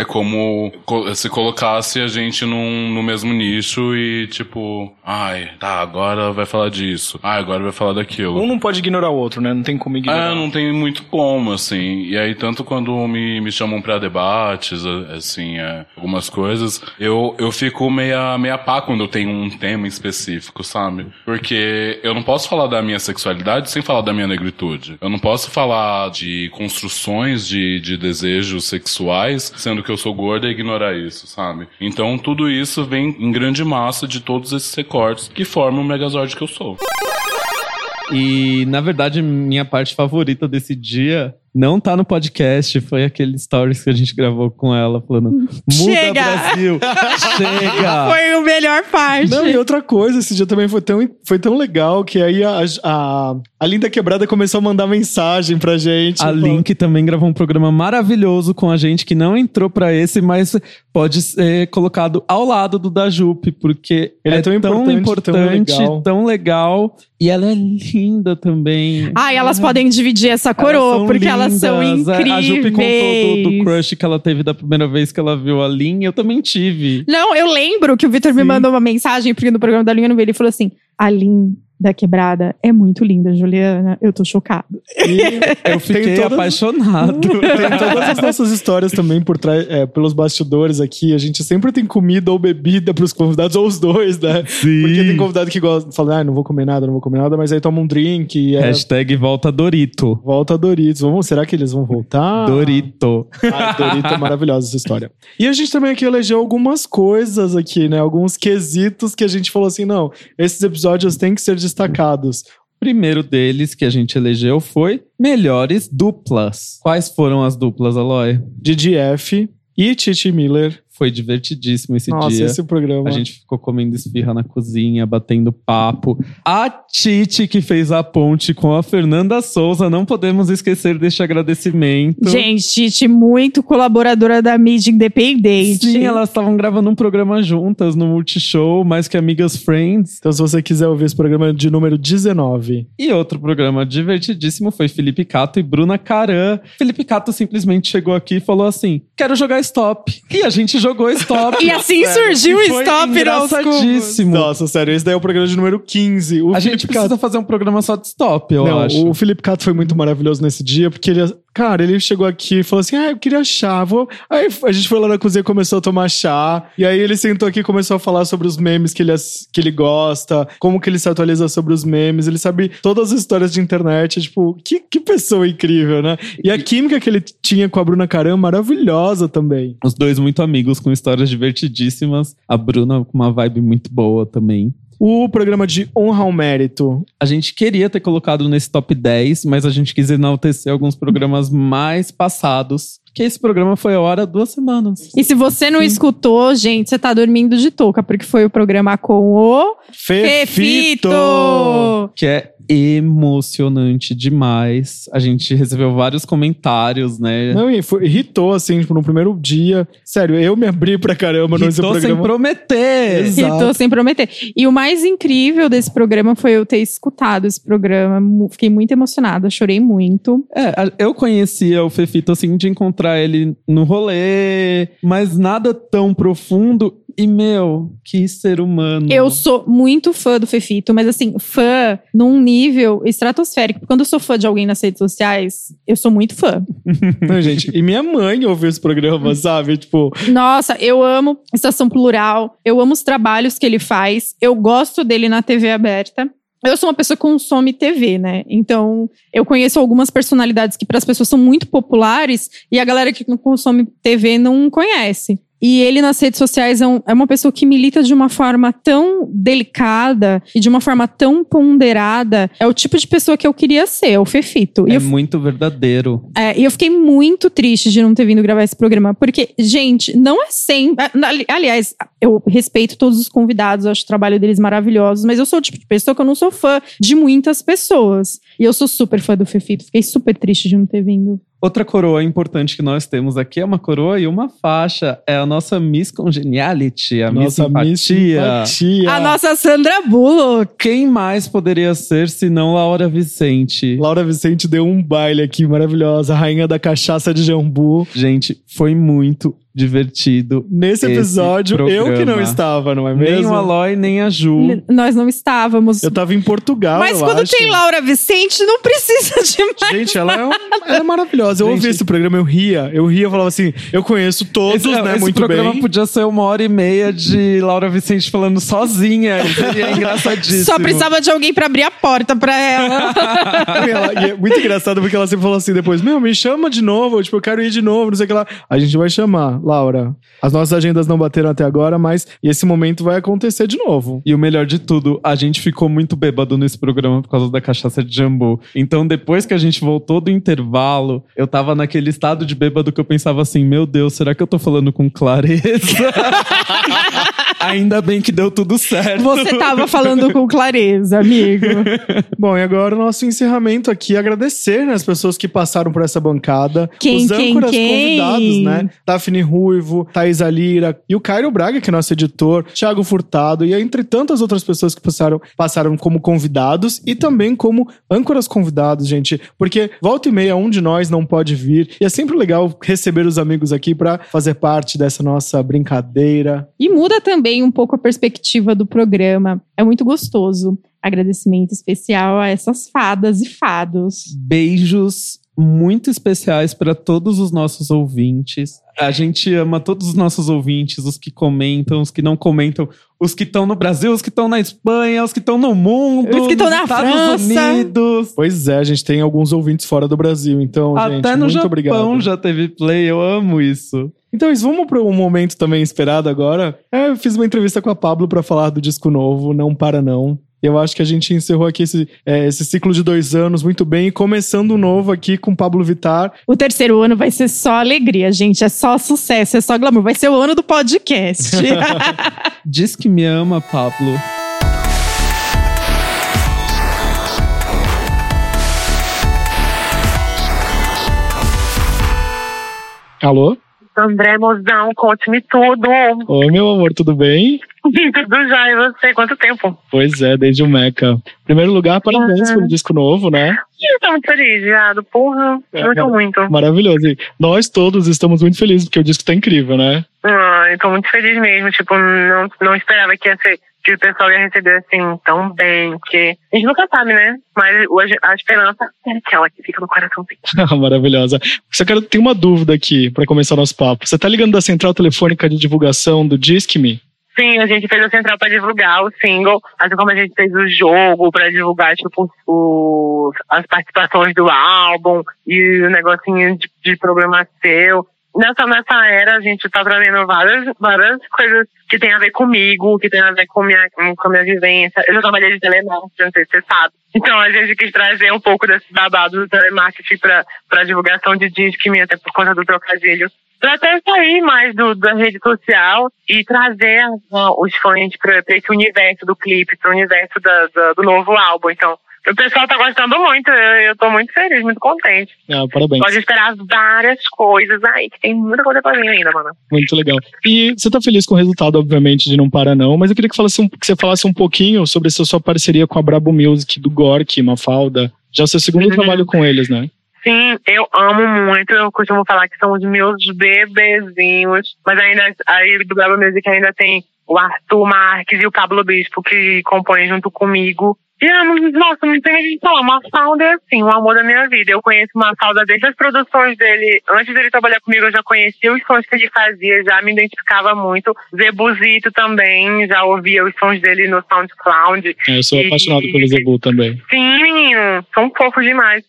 É como co- se colocasse a gente num, no mesmo nicho e tipo, ai, tá, agora vai falar disso. Ai, agora vai falar daquilo. Um não pode ignorar o outro, né? Não tem como ignorar. É, não tem muito como, assim. E aí, tanto quando me, me chamam pra debates, assim, é, algumas coisas, eu, eu fico meia, meia pá quando eu tenho um tema específico, sabe? Porque eu não posso falar da minha sexualidade sem falar da minha negritude. Eu não posso falar de construções de, de desejos sexuais, sendo que eu sou gorda e ignorar isso, sabe? Então, tudo isso vem em grande massa de todos esses recortes que formam o Megazord que eu sou. E, na verdade, minha parte favorita desse dia não tá no podcast, foi aquele stories que a gente gravou com ela, falando: Muda Chega! Brasil! Chega! <laughs> Foi o melhor parte. Não, e outra coisa, esse dia também foi tão, foi tão legal que aí a, a, a Linda Quebrada começou a mandar mensagem pra gente. A Falou- Link também gravou um programa maravilhoso com a gente que não entrou pra esse, mas pode ser colocado ao lado do da Jupe, porque Ele é tão importante, importante, tão legal. tão legal. E ela é linda também. Ai, elas podem dividir essa coroa, são porque elas são lindas. É, incríveis. A Jupe contou do, do crush que ela teve da primeira vez que ela viu a Lin. Eu também tive. Não, eu lembro que o Vitor me mandou uma mensagem, porque no programa da Linha no ele falou assim: a Lin da quebrada é muito linda, Juliana. Eu tô chocado. Eu fiquei todas- apaixonado. <laughs> Tem todas as nossas histórias também por trás, é, pelos bastidores aqui. A gente sempre tem comida ou bebida pros convidados, ou os dois, né? Sim. Porque tem convidado que gosta, fala, ah, não vou comer nada, não vou comer nada, mas aí toma um drink e é, Hashtag volta Dorito. volta Doritos. Vamos, será que eles vão voltar? Dorito. Ah, Dorito é maravilhosa essa história. E a gente também aqui elegeu algumas coisas aqui, né? Alguns quesitos que a gente falou assim, não, esses episódios têm que ser destacados. O primeiro deles que a gente elegeu foi melhores duplas. Quais foram as duplas, Aloy? DDF e Titi Miller. Foi divertidíssimo esse Nossa, dia. esse programa. A gente ficou comendo esfirra na cozinha, batendo papo. A Titi que fez a ponte com a Fernanda Souza, não podemos esquecer deste agradecimento. Gente, Titi, muito colaboradora da mídia independente. Sim, elas estavam gravando um programa juntas no Multishow, mais que Amigas Friends. Então, se você quiser ouvir esse programa de número 19. E outro programa divertidíssimo foi Felipe Cato e Bruna Caran. Felipe Cato simplesmente chegou aqui e falou assim: quero jogar stop. E a gente jogou stop. E assim Sério. surgiu o E foi stop aos engraçadíssimo. Nossa, sério, esse daí é o programa de número 15. O a Felipe gente precisa fazer um programa só de stop, eu Não, acho. o Felipe Cato foi muito maravilhoso nesse dia, porque ele, cara, ele chegou aqui e falou assim: Ah, eu queria chá. Vou... Aí a gente foi lá na cozinha e começou a tomar chá. E aí ele sentou aqui e começou a falar sobre os memes que ele, que ele gosta, como que ele se atualiza sobre os memes. Ele sabe todas as histórias de internet. Tipo, que, que pessoa incrível, né? E a química que ele tinha com a Bruna Caram, maravilhosa também. Os dois muito amigos com histórias divertidíssimas. A Bruna com uma vibe muito boa também. O programa de honra ao mérito. A gente queria ter colocado nesse top 10, mas a gente quis enaltecer alguns programas mais passados. Que esse programa foi a hora duas semanas. E se você não escutou, gente, você tá dormindo de touca, porque foi o programa com o Fefito! Que é emocionante demais. A gente recebeu vários comentários, né? Não, e foi, irritou, assim, tipo, no primeiro dia. Sério, eu me abri pra caramba nesse Irritou sem programa. prometer. Exato. Tô sem prometer. E o mais incrível desse programa foi eu ter escutado esse programa. Fiquei muito emocionada, chorei muito. É, eu conhecia o Fefito assim de encontrar ele no rolê, mas nada tão profundo. E, meu, que ser humano. Eu sou muito fã do Fefito, mas assim, fã num nível estratosférico. Quando eu sou fã de alguém nas redes sociais, eu sou muito fã. <laughs> Não, gente, e minha mãe ouviu esse programa, sabe? Tipo, Nossa, eu amo Estação Plural, eu amo os trabalhos que ele faz, eu gosto dele na TV aberta. Eu sou uma pessoa que consome TV, né? Então, eu conheço algumas personalidades que para as pessoas são muito populares e a galera que não consome TV não conhece. E ele nas redes sociais é, um- é uma pessoa que milita de uma forma tão delicada e de uma forma tão ponderada. É o tipo de pessoa que eu queria ser, é o Fefito. E É eu muito verdadeiro. é, e eu fiquei muito triste de não ter vindo gravar esse programa, porque, gente, não é sempre. ali- Aliás, eu respeito todos os convidados, acho o trabalho deles maravilhoso, mas eu sou o tipo de pessoa que eu não sou fã de muitas pessoas. E eu sou super fã do Fefito, fiquei super triste de não ter vindo. Outra coroa importante que nós temos aqui é uma coroa e uma faixa. É a nossa Miss Congeniality, a Nossa Miss Simpatia. Simpatia. A nossa Sandra Bullock. Quem mais poderia ser se não Laura Vicente? Laura Vicente deu um baile aqui maravilhosa, rainha da cachaça de jambu. Gente, foi muito divertido. Nesse esse episódio, eu que não programa. estava, não é Nem mesmo? o Aloy, nem a Ju. N- Nós não estávamos. Eu tava em Portugal, Mas eu quando acho. tem Laura Vicente, não precisa de mais. Gente, ela é, um- ela é maravilhosa. Eu ouvi esse programa, eu ria. Eu ria, eu falava assim, eu conheço todos, Esse, né, esse muito programa bem. podia ser uma hora e meia de Laura Vicente falando sozinha. Seria <laughs> engraçadíssimo. Só precisava de alguém pra abrir a porta pra ela. <laughs> Ela- e é muito engraçado porque ela sempre falou assim depois: Meu, me chama de novo. Tipo, eu quero ir de novo, não sei o que lá. A gente vai chamar, Laura. As nossas agendas não bateram até agora, mas esse momento vai acontecer de novo. E o melhor de tudo, a gente ficou muito bêbado nesse programa por causa da cachaça de jambu. Então, depois que a gente voltou do intervalo, eu tava naquele estado de bêbado que eu pensava assim: Meu Deus, será que eu tô falando com clareza? <laughs> Ainda bem que deu tudo certo. Você tava falando com clareza, amigo. <laughs> Bom, e agora o nosso encerramento aqui. Agradecer né, as pessoas que passaram por essa bancada. Quem, Os quem, âncoras quem? convidados, né? Daphne Ruivo, Thaís Alira e o Cairo Braga, que é nosso editor, Thiago Furtado, e entre tantas outras pessoas que passaram, passaram como convidados e também como âncoras convidados, gente. Porque volta e meia um de nós não pode vir. E é sempre legal receber os amigos aqui para fazer parte dessa nossa brincadeira. E muda também um pouco a perspectiva do programa. É muito gostoso. Agradecimento especial a essas fadas e fados. Beijos muito especiais para todos os nossos ouvintes. A gente ama todos os nossos ouvintes, os que comentam, os que não comentam, os que estão no Brasil, os que estão na Espanha, os que estão no mundo, Os que estão na Estados França. Unidos. Pois é, a gente tem alguns ouvintes fora do Brasil, então, gente, Até no muito Japão obrigado. já teve play, eu amo isso. Então, isso, vamos para um momento também esperado agora. É, eu fiz uma entrevista com a Pablo para falar do disco novo, Não Para Não. Eu acho que a gente encerrou aqui esse, é, esse ciclo de dois anos muito bem, e começando um novo aqui com Pablo Vittar. O terceiro ano vai ser só alegria, gente. É só sucesso, é só glamour. Vai ser o ano do podcast. <laughs> Diz que me ama, Pablo. Alô? André Mozão, conte-me tudo. Oi, meu amor, tudo bem? <laughs> tudo já, e você? Quanto tempo? Pois é, desde o Meca. Em primeiro lugar, parabéns Uhum. pelo disco novo, né? Eu tô muito feliz, viado. Porra, É, muito, mar- muito. Maravilhoso. E nós todos estamos muito felizes, porque o disco tá incrível, né? Ah, eu tô muito feliz mesmo. Tipo, não, não esperava que ia ser que o pessoal ia receber assim tão bem. Porque a gente nunca sabe, né? Mas hoje a esperança é aquela que fica no coraçãozinho. <laughs> Maravilhosa. Só quero ter uma dúvida aqui para começar o nosso papo. Você tá ligando da central telefônica de divulgação do Disque Me? Sim, a gente fez a central pra divulgar o single, assim como a gente fez o jogo pra divulgar, tipo, as participações do álbum e o negocinho de, de programa seu. Nessa, nessa era a gente tá trazendo várias, várias coisas que tem a ver comigo, que tem a ver com minha, com minha vivência. Eu já trabalhei de telemarketing, não sei se você sabe. Então a gente quis trazer um pouco desse babado do telemarketing pra divulgação de disco minha, até por conta do trocadilho. Pra até sair mais do, da rede social e trazer ó, os fãs pra esse universo do clipe, pro universo da, da- do novo álbum. Então, o pessoal tá gostando muito, eu, eu tô muito feliz, muito contente. Ah, parabéns. Pode esperar várias coisas aí, que tem muita coisa pra vir ainda, mano. Muito legal. E você tá feliz com o resultado, obviamente, de Não Para Não, mas eu queria que, falasse um- que você falasse um pouquinho sobre essa sua parceria com a Brabo Music, do Gork, Mafalda. Já é o seu segundo trabalho com eles, né? Sim, eu amo muito. Eu costumo falar que são os meus bebezinhos. Mas ainda, aí do Brava Music ainda tem o Arthur Marques e o Pablo Bispo que compõem junto comigo. E amo, nossa, não tem nem falar. Mafalda é assim, o amor da minha vida. Eu conheço Mafalda desde as produções dele. Antes dele trabalhar comigo, eu já conhecia os sons que ele fazia, já me identificava muito. Zebuzito também, já ouvia os sons dele no SoundCloud. É, eu sou E- apaixonado pelo Zebu também. Sim, menino, são fofos demais.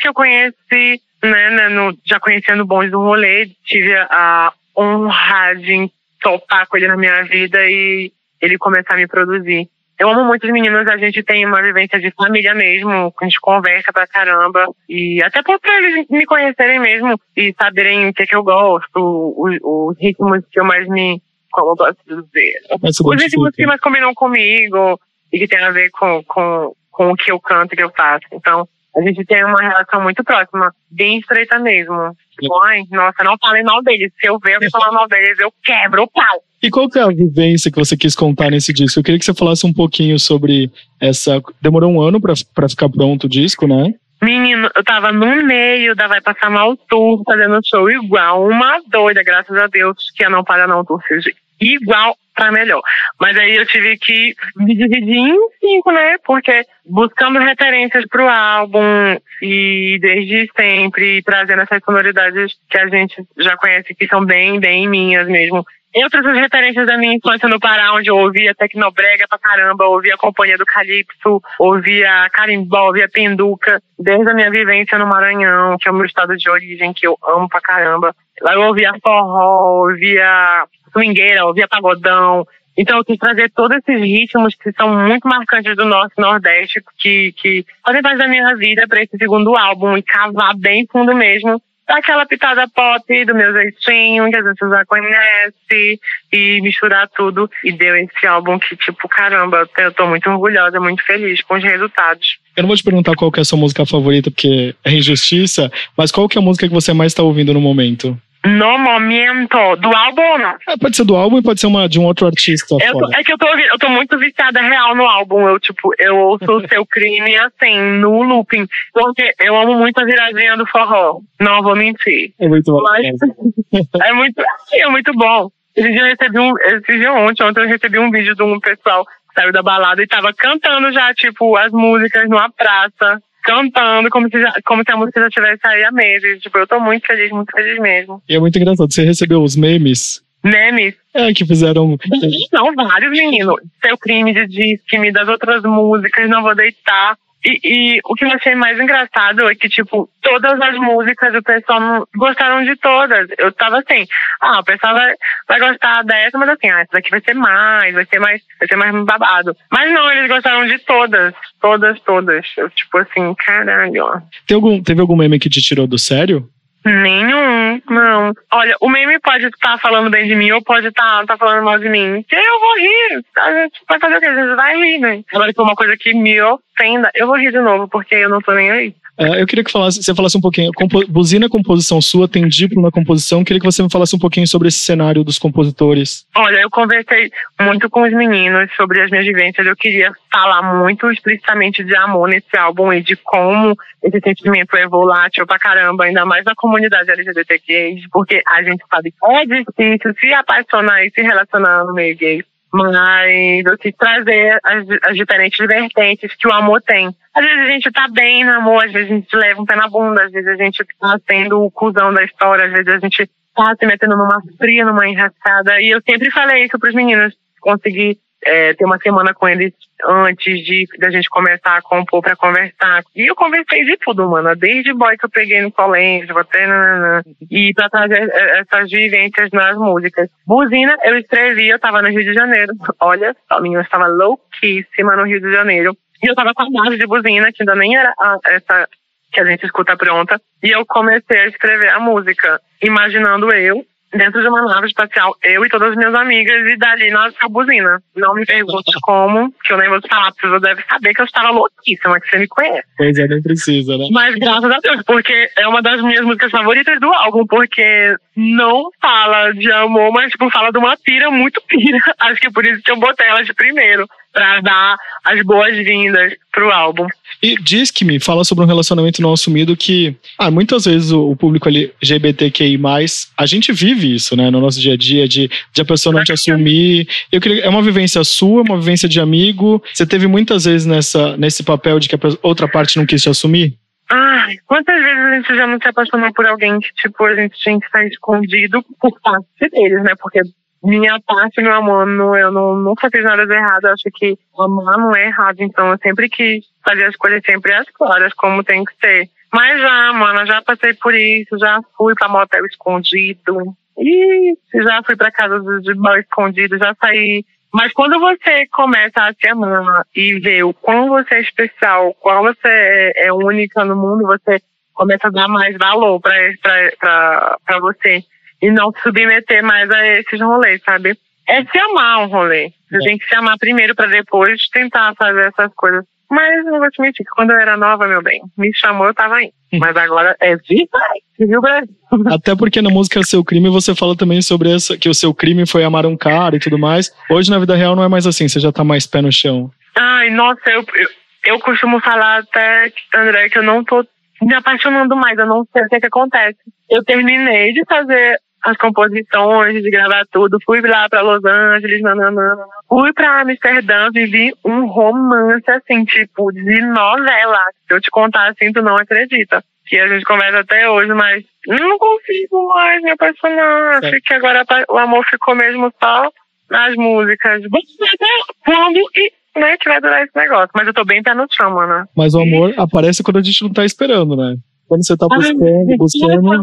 Que eu conheci, né, né, no, já conhecendo bons do rolê, tive a honra de topar com ele na minha vida e ele começar a me produzir. Eu amo muito os meninos, a gente tem uma vivência de família mesmo, a gente conversa pra caramba. E até pra eles me conhecerem mesmo e saberem o que, é que eu gosto, os, os ritmos que eu mais me. Como eu posso dizer? Os ritmos identifica. que mais combinam comigo e que tem a ver com, com, com o que eu canto e que eu faço. Então, a gente tem uma relação muito próxima, bem estreita mesmo. Tipo, ai, nossa, não falem mal deles. Se eu ver alguém falando mal deles, eu quebro o pau. E qual que é a vivência que você quis contar nesse disco? Eu queria que você falasse um pouquinho sobre essa. Demorou um ano pra, pra ficar pronto o disco, né? Menino, eu tava no meio da Vai Passar Mal Tour, fazendo show igual uma doida, graças a Deus, que a Não Para Não Tour seja igual pra melhor. Mas aí eu tive que me dividir em cinco, né? Porque buscando referências pro álbum e desde sempre trazendo essas sonoridades que a gente já conhece, que são bem, bem minhas mesmo. Eu trouxe as referências da minha infância no Pará, onde eu ouvia Tecnobrega pra caramba, ouvia a Companhia do Calypso, ouvia Carimbó, ouvia Penduca, desde a minha vivência no Maranhão, que é o meu estado de origem, que eu amo pra caramba. Lá eu ouvia forró, ouvia swingueira, ouvia pagodão. Então eu quis trazer todos esses ritmos que são muito marcantes do nosso Nordeste, que, que fazem parte da minha vida para esse segundo álbum e cavar bem fundo mesmo. Aquela pitada pop do meu jeitinho, que a gente já conhece, e misturar tudo. E deu esse álbum que, tipo, caramba, eu tô muito orgulhosa, muito feliz com os resultados. Eu não vou te perguntar qual que é a sua música favorita, porque é injustiça, mas qual que é a música que você mais tá ouvindo no momento? No momento, do álbum ou não? É, pode ser do álbum e pode ser uma de um outro artista tô- é que eu tô, eu tô muito viciada real no álbum. Eu, tipo, eu ouço o seu crime assim, no looping. Porque eu amo muito a viradinha do forró. Não vou mentir. É muito bom. Mas <laughs> é muito, é muito bom. Esse dia eu recebi um. Esse dia ontem, ontem eu recebi um vídeo de um pessoal que saiu da balada e tava cantando já, tipo, as músicas numa praça. Cantando como se, já- como se a música já tivesse aí há meses. Tipo, eu tô muito feliz, muito feliz mesmo. E é muito engraçado. Você recebeu os memes? Memes. É, que fizeram. Não, vários meninos. Seu crime de disque, das outras músicas, não vou deitar. E, e o que eu achei mais engraçado é que, tipo, todas as músicas o pessoal gostaram de todas. Eu tava assim, ah, o pessoal vai, vai gostar dessa, mas assim, ah, essa daqui vai ser mais, vai ser mais, vai ser mais babado. Mas não, eles gostaram de todas. Todas, todas. Eu, tipo assim, caralho. Tem algum, teve algum meme que te tirou do sério? Nenhum, não. Olha, o meme pode estar falando bem de mim ou pode estar tá falando mal de mim. Eu vou rir. A gente vai fazer o quê? A gente vai rir, né? Agora, se for uma coisa que me ofenda, eu vou rir de novo, porque eu não tô nem aí. É, eu queria que falasse, você falasse um pouquinho. Compo, buzina é composição sua, tem diplo na composição. Queria que você me falasse um pouquinho sobre esse cenário dos compositores. Olha, eu conversei muito com os meninos sobre as minhas vivências. Eu queria falar muito explicitamente de amor nesse álbum e de como esse sentimento é volátil pra caramba, ainda mais na comunidade LGBTQ, porque a gente sabe que é difícil se apaixonar e se relacionar no meio gay. Mas quis trazer as, as diferentes vertentes que o amor tem. Às vezes a gente tá bem no amor, às vezes a gente leva um pé na bunda, às vezes a gente tá sendo o cuzão da história, às vezes a gente tá se metendo numa fria, numa enrascada. E eu sempre falei isso pros meninos. Conseguir é, ter uma semana com eles antes de da gente começar a compor pra conversar. E eu conversei de tudo, mano. Desde boy que eu peguei no colégio, até nananã, e pra trazer essas vivências nas músicas. Buzina, eu escrevi, eu tava no Rio de Janeiro. Olha só, eu estava louquíssima no Rio de Janeiro. E eu tava com a base de buzina, que ainda nem era a- essa que a gente escuta pronta. E eu comecei a escrever a música, imaginando eu dentro de uma nave espacial, eu e todas as minhas amigas, e dali nasceu a buzina. Não me pergunte como, que eu nem vou falar, porque você deve saber que eu estava louquíssima, que você me conhece. Pois é, nem precisa, né? Mas graças a Deus, porque é uma das minhas músicas favoritas do álbum, porque não fala de amor, mas tipo, fala de uma pira muito pira. <laughs> Acho que por isso que eu botei ela de primeiro, pra dar as boas-vindas pro álbum. E diz que me fala sobre um relacionamento não assumido que, ah, muitas vezes o, o público LGBTQI+, a gente vive isso, né, no nosso dia a dia, de, de a pessoa não te assumir. Eu queria, é uma vivência sua, uma vivência de amigo. Você teve muitas vezes nessa, nesse papel de que a outra parte não quis te assumir? Ai, quantas vezes a gente já não se apaixonou por alguém que, tipo, a gente tinha que estar escondido por parte deles, né? Porque minha parte, meu amor, não, eu não, nunca fiz nada de errado. Eu acho que amar não é errado. Então, eu sempre quis fazer as coisas sempre às claras, como tem que ser. Mas já, mano, já passei por isso. Já fui pra motel escondido. E já fui pra casa de, mal escondido, já saí. Mas quando você começa a se amar e ver o quão você é especial, quão você é, é única no mundo, você começa a dar mais valor pra, pra, pra, pra você. E não se submeter mais a esses rolês, sabe? É se amar um rolê. Você tem que se amar primeiro pra depois tentar fazer essas coisas. Mas não vou te mentir, que quando eu era nova, meu bem, me chamou, eu tava indo. Mas agora é de viu, Brasil? <laughs> Até porque na música Seu Crime você fala também sobre essa, que o seu crime foi amar um cara e tudo mais. Hoje na vida real não é mais assim, você já tá mais pé no chão. Ai, nossa, eu, eu, eu costumo falar até, André, que eu não tô me apaixonando mais, eu não sei o que, é que acontece. Eu terminei de fazer as composições, de gravar tudo, fui lá pra Los Angeles, nananana. fui pra Amsterdã, vivi um romance, assim, tipo, de novela. Se eu te contar assim, tu não acredita. Que a gente conversa até hoje, mas não consigo mais me apaixonar. Acho que agora o amor ficou mesmo só nas músicas. Quando e né, que vai durar esse negócio. Mas eu tô bem pé no chão, mano. Mas o amor aparece quando a gente não tá esperando, né? Quando você tá buscando, buscando. Eu não <laughs>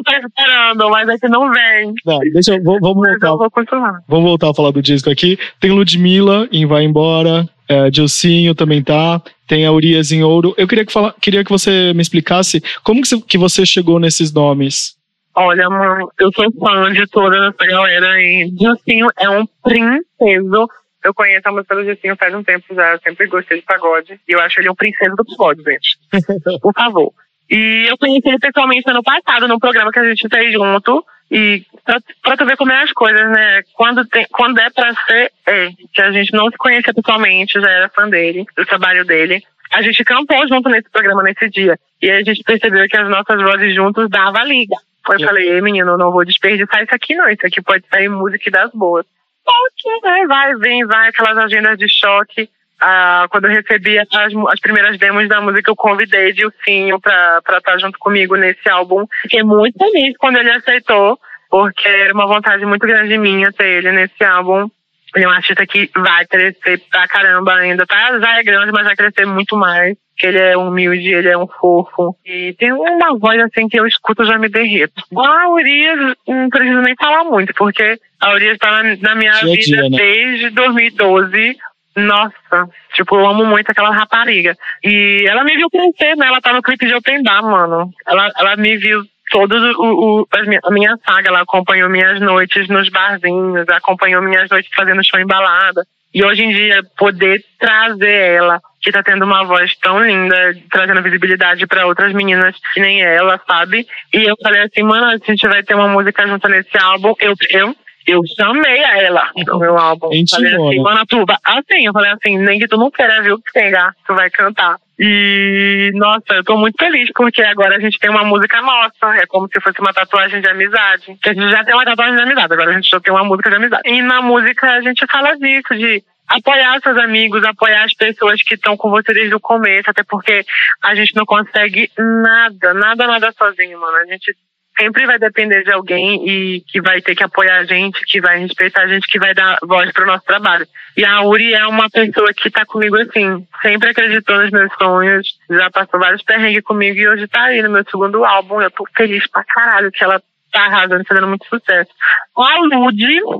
tô esperando, mas é que não vem. Não, deixa eu, vou- vamos voltar. Eu vou continuar. Vamos voltar a falar do disco aqui. Tem Ludmilla em Vai Embora, é, Dilcinho também tá, tem a Urias em Ouro. Eu queria que, fala, queria que você me explicasse como que você, que você chegou nesses nomes. Olha, mano, eu sou fã de toda essa galera e Dilcinho é um princeso. Eu conheço a música do Dilcinho faz um tempo já, eu sempre gostei de pagode. E eu acho ele um princeso do pagode, gente. <laughs> Por favor. E eu conheci ele pessoalmente ano passado, num programa que a gente fez junto. E pra, pra tu ver como é as coisas, né? Quando, tem, quando é pra ser, é. Que a gente não se conhecia pessoalmente, já era fã dele, do trabalho dele. A gente cantou junto nesse programa nesse dia. E a gente percebeu que as nossas vozes juntos dava liga. Eu falei, ei menino, não vou desperdiçar isso aqui não. Isso aqui pode sair música das boas. Só que, né, vai, vem, vai, aquelas agendas de choque. Ah, quando eu recebi as, as primeiras demos da música, eu convidei Dilcinho pra estar junto comigo nesse álbum. Fiquei muito feliz quando ele aceitou, porque era uma vontade muito grande minha ter ele nesse álbum. Ele é um artista que vai crescer pra caramba ainda, tá? Já é grande, mas vai crescer muito mais. Que ele é humilde, ele é um fofo. E tem uma voz assim que eu escuto e já me derreto. A Urias, não preciso nem falar muito, porque a Urias tá na, na minha Dia vida dia, né? desde 2012. Nossa, tipo, eu amo muito aquela rapariga. E ela me viu crescer, né? Ela tá no clipe de Open Bar, mano. Ela, ela me viu minha, a minha saga, ela acompanhou minhas noites nos barzinhos, acompanhou minhas noites fazendo show em balada. E hoje em dia, poder trazer ela, que tá tendo uma voz tão linda, trazendo visibilidade pra outras meninas que nem ela, sabe? E eu falei assim, mano, a gente vai ter uma música junto nesse álbum. Eu, eu, eu chamei a ela no meu álbum. Falei Intimou, assim, mano, tu, vai- assim, eu falei assim, nem que tu não queira, viu, que pegar, tu vai cantar. E, nossa, eu tô muito feliz, porque agora a gente tem uma música nossa. É como se fosse uma tatuagem de amizade. A gente já tem uma tatuagem de amizade, agora a gente só tem uma música de amizade. E na música a gente fala disso, de apoiar seus amigos, apoiar as pessoas que estão com você desde o começo, até porque a gente não consegue nada, nada, nada sozinho, mano. A gente sempre vai depender de alguém e que vai ter que apoiar a gente, que vai respeitar a gente, que vai dar voz pro nosso trabalho. E a Uri é uma pessoa que tá comigo assim, sempre acreditou nos meus sonhos, já passou vários perrengues comigo e hoje tá aí no meu segundo álbum. Eu tô feliz pra caralho que ela tá arrasando, fazendo muito sucesso. A Lud,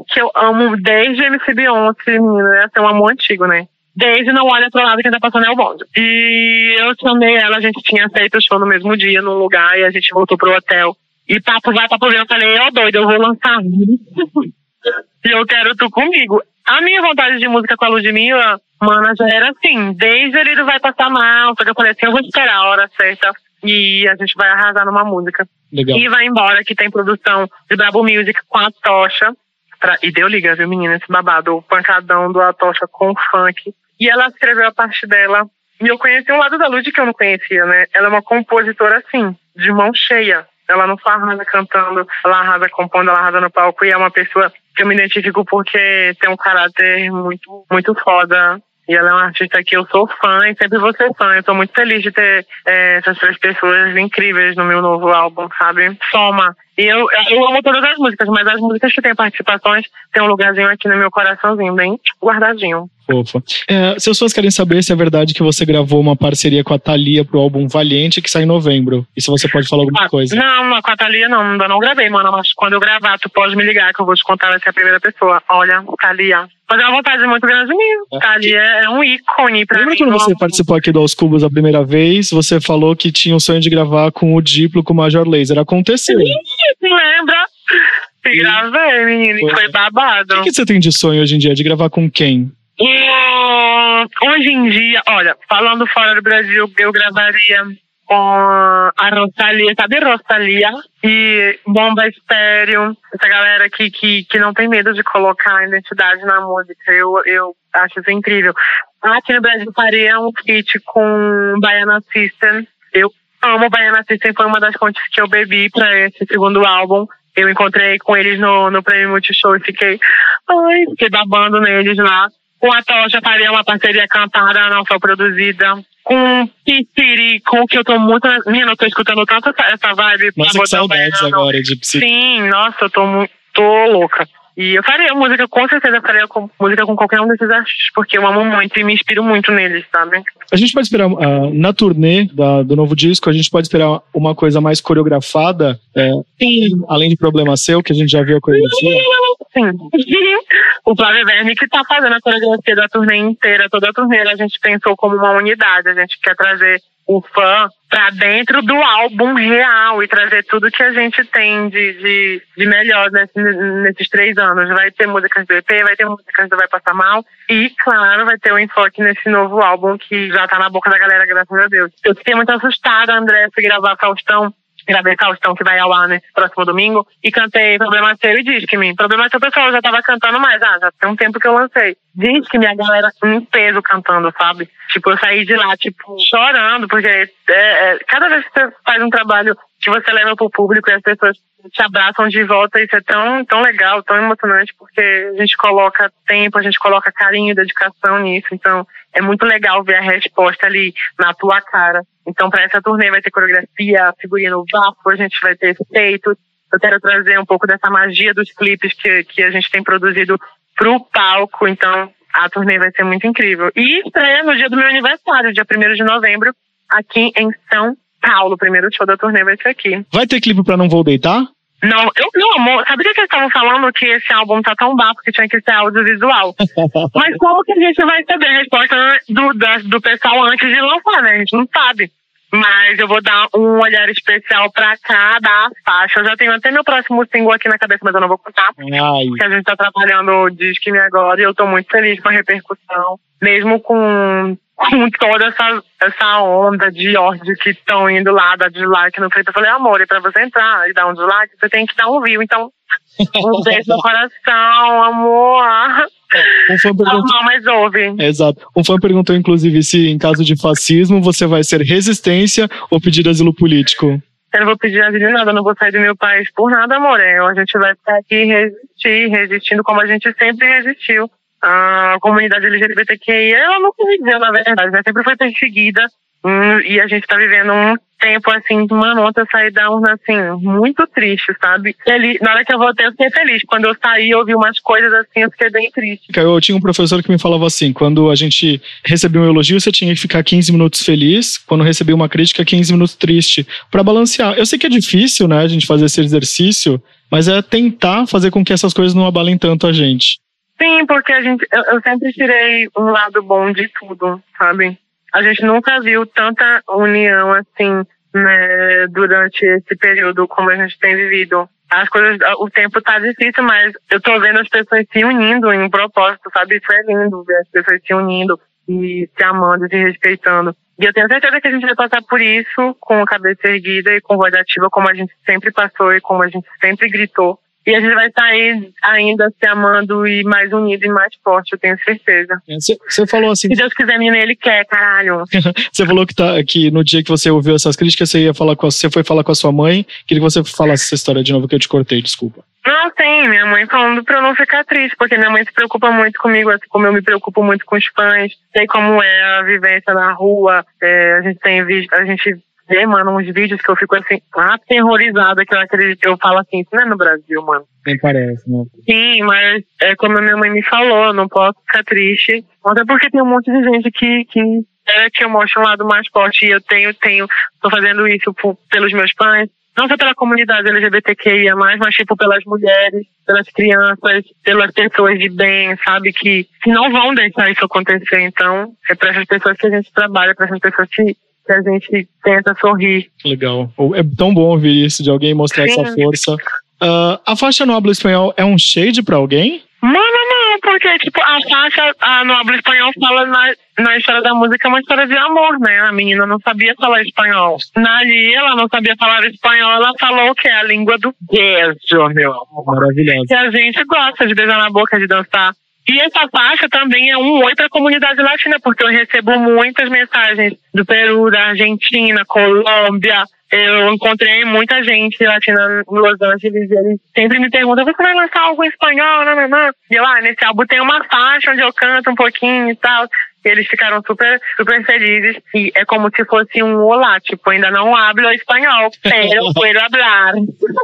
que eu amo desde MC Beyoncé, menina, essa é um amor antigo, né? Desde Não Olha Pro Lado Quem Tá Passando é o Bonde. E eu chamei ela, a gente tinha feito o show no mesmo dia, num lugar, e a gente voltou pro hotel. E papo vai, papo vem, eu falei, ó doido, eu vou lançar e eu quero tu comigo. A minha vontade de música com a Ludmilla, mana, já era assim, desde ele não vai passar mal, só que eu falei assim, eu vou esperar a hora certa e a gente vai arrasar numa música. Legal. E vai embora, que tem produção de Brabo Music com a Tocha. Pra, e deu liga, viu, menina, esse babado, o pancadão do Atocha com funk. E ela escreveu a parte dela. E eu conheci um lado da Lud que eu não conhecia, né? Ela é uma compositora, assim, de mão cheia. Ela não só arrasa cantando, ela arrasa compondo, ela arrasa no palco. E é uma pessoa que eu me identifico porque tem um caráter muito, muito foda. E ela é uma artista que eu sou fã e sempre vou ser fã. Eu tô muito feliz de ter é, essas três pessoas incríveis no meu novo álbum, sabe? Soma. E eu, eu amo todas as músicas, mas as músicas que têm participações têm um lugarzinho aqui no meu coraçãozinho, bem guardadinho. Fofa. É, seus fãs querem saber se é verdade que você gravou uma parceria com a Thalia pro álbum Valiente, que sai em novembro. E se você pode falar alguma coisa. Não, com a Thalia não, ainda não gravei, mano. Mas quando eu gravar, tu pode me ligar que eu vou te contar, vai ser a primeira pessoa. Olha, Thalia. Mas é uma vontade muito grande minha. Thalia é um ícone pra Lembra mim. quando você participou aqui do Aos Cubos a primeira vez? Você falou que tinha o sonho de gravar com o Diplo, com o Major Laser. Aconteceu. Ih, lembra? E gravei, menino, e foi babado. O que você tem de sonho hoje em dia? De gravar com quem? Hum, hoje em dia, olha, falando fora do Brasil, eu gravaria com a Rosalia, sabe Rosalia? E Bomba Estéreo, essa galera aqui que, que não tem medo de colocar a identidade na música. Eu, eu acho isso incrível. Aqui no Brasil faria um feat com Baiana System. Eu amo Baiana System, foi uma das fontes que eu bebi pra esse segundo álbum. Eu encontrei com eles no, no Prêmio Multishow e fiquei, ai, fiquei babando neles lá. Com a Tocha faria uma parceria cantada, não foi produzida. Com Pisciri, com o que eu tô muito. Menina, eu tô escutando tanto essa, essa vibe. Nossa, que saudades agora de psi. Sim, nossa, eu tô muito. tô louca. E eu faria música, com certeza, faria com- música com qualquer um desses artistas, porque eu amo muito e me inspiro muito neles, sabe? A gente pode esperar, ah, na turnê da- do novo disco, a gente pode esperar uma coisa mais coreografada, é, além de Problema Seu, que a gente já viu a coreografia. Sim. <laughs> o Flávio Verne que tá fazendo a coreografia da turnê inteira, toda a turnê, a gente pensou como uma unidade. A gente quer trazer o fã pra dentro do álbum real e trazer tudo que a gente tem de, de, de melhor nesse- nesses três anos. Vai ter músicas do EP, vai ter músicas do Vai Passar Mal e, claro, vai ter o enfoque nesse novo álbum que já tá na boca da galera, graças a Deus. Eu fiquei muito assustada, André, fui gravar Faustão gravei Faustão que vai ao ar nesse próximo domingo e cantei Problema Seu e Disque-me. Problema Seu, pessoal, eu já tava cantando mais, ah, já tem um tempo que eu lancei. Disque-me, a galera em peso cantando, sabe? Tipo, eu saí de lá, tipo, chorando, porque é, é, cada vez que você faz um trabalho que você leva pro público e as pessoas te abraçam de volta, isso é tão, tão legal, tão emocionante, porque a gente coloca tempo, a gente coloca carinho, dedicação nisso, então é muito legal ver a resposta ali na tua cara. Então, para essa turnê vai ter coreografia, figurino bafo, a gente vai ter efeitos. Eu quero trazer um pouco dessa magia dos clipes que, que a gente tem produzido pro palco. Então, a turnê vai ser muito incrível. E estreia no dia do meu aniversário, dia 1 de novembro, aqui em São Paulo. O primeiro show da turnê vai ser aqui. Vai ter clipe pra Não Vou Deitar? Não, eu, meu amor, sabia que eles estavam falando que esse álbum tá tão bafo que tinha que ser audiovisual? <laughs> Mas como que a gente vai saber a resposta do, da- do pessoal antes de lançar, né? A gente não sabe. Mas eu vou dar um olhar especial pra cada faixa. Eu já tenho até meu próximo single aqui na cabeça, mas eu não vou contar. Ai. Porque a gente tá trabalhando o Disque Me Agora e eu tô muito feliz com a repercussão. Mesmo com, com toda essa, essa onda de ódio que estão indo lá, dar dislike no clipe. Eu falei, amor, e pra você entrar e dar um dislike, você tem que dar um view. Então, <laughs> um beijo no coração, amor. Um fã perguntou. Não, mas ouve. Exato. Um fã perguntou, inclusive, se em caso de fascismo você vai ser resistência ou pedir asilo político. Eu não vou pedir asilo em nada, eu não vou sair do meu país por nada, amor. É, A gente vai ficar aqui resistir, resistindo como a gente sempre resistiu. A comunidade LGBTQI, ela não resistiu, na verdade, né? sempre foi perseguida. Hum, e a gente tá vivendo um tempo, assim, mano, ontem eu saí da urna, assim, muito triste, sabe? Feliz. Na hora que eu voltei, eu fiquei feliz. Quando eu saí, eu ouvi umas coisas assim, eu fiquei bem triste. Eu tinha um professor que me falava assim: quando a gente recebia um elogio, você tinha que ficar 15 minutos feliz, quando recebia uma crítica, 15 minutos triste, Pra balancear. Eu sei que é difícil, né, a gente fazer esse exercício, mas é tentar fazer com que essas coisas não abalem tanto a gente. Sim, porque a gente, eu, eu sempre tirei um lado bom de tudo, sabe? A gente nunca viu tanta união assim, né, durante esse período como a gente tem vivido. As coisas, o tempo tá difícil, mas eu tô vendo as pessoas se unindo em um propósito, sabe? Isso é lindo ver as pessoas se unindo e se amando, se respeitando. E eu tenho certeza que a gente vai passar por isso com a cabeça erguida e com voz ativa, como a gente sempre passou e como a gente sempre gritou. E a gente vai sair ainda se amando e mais unido e mais forte, eu tenho certeza. Você falou assim. Se Deus quiser, menina, ele quer, caralho. <laughs> Você falou que, tá, que no dia que você ouviu essas críticas, você ia falar com a, você foi falar com a sua mãe. Queria que você falasse essa história de novo que eu te cortei, desculpa. Não, tem. Minha mãe falando pra eu não ficar triste, porque minha mãe se preocupa muito comigo, assim como eu me preocupo muito com os fãs. Sei como é a vivência na rua. É, a gente tem visto, a gente vê, mano, uns vídeos que eu fico assim, aterrorizada, que eu acredito, eu falo assim, isso não é no Brasil, mano. Nem parece, né? Sim, mas é como a minha mãe me falou, eu não posso ficar triste. Até porque tem um monte de gente que, que é que eu mostro um lado mais forte e eu tenho, tenho, tô fazendo isso por, pelos meus pais, não só pela comunidade LGBTQIA+, mas tipo pelas mulheres, pelas crianças, pelas pessoas de bem, sabe, que, que não vão deixar isso acontecer. Então, é para essas pessoas que a gente trabalha, para essas pessoas que, que a gente tenta sorrir. Legal. É tão bom ouvir isso, de alguém mostrar Sim. essa força. Uh, a faixa no habla espanhol é um shade pra alguém? Mano, não, porque, tipo, a faixa a, no habla espanhol fala na, na história da música uma história de amor, né? A menina não sabia falar espanhol. Na ali, ela não sabia falar espanhol, ela falou que é a língua do beijo, meu amor. Maravilhoso. Que a gente gosta de beijar na boca, de dançar. E essa faixa também é um oi para a comunidade latina, porque eu recebo muitas mensagens do Peru, da Argentina, Colômbia. Eu encontrei muita gente latina em Los Angeles e eles sempre me perguntam: você vai lançar algo em espanhol? Não, não, não. E eu, ah, nesse álbum tem uma faixa onde eu canto um pouquinho e tal. Eles ficaram super, super felizes. E é como se fosse um olá, tipo, ainda não hablo espanhol, <laughs> pero puedo hablar.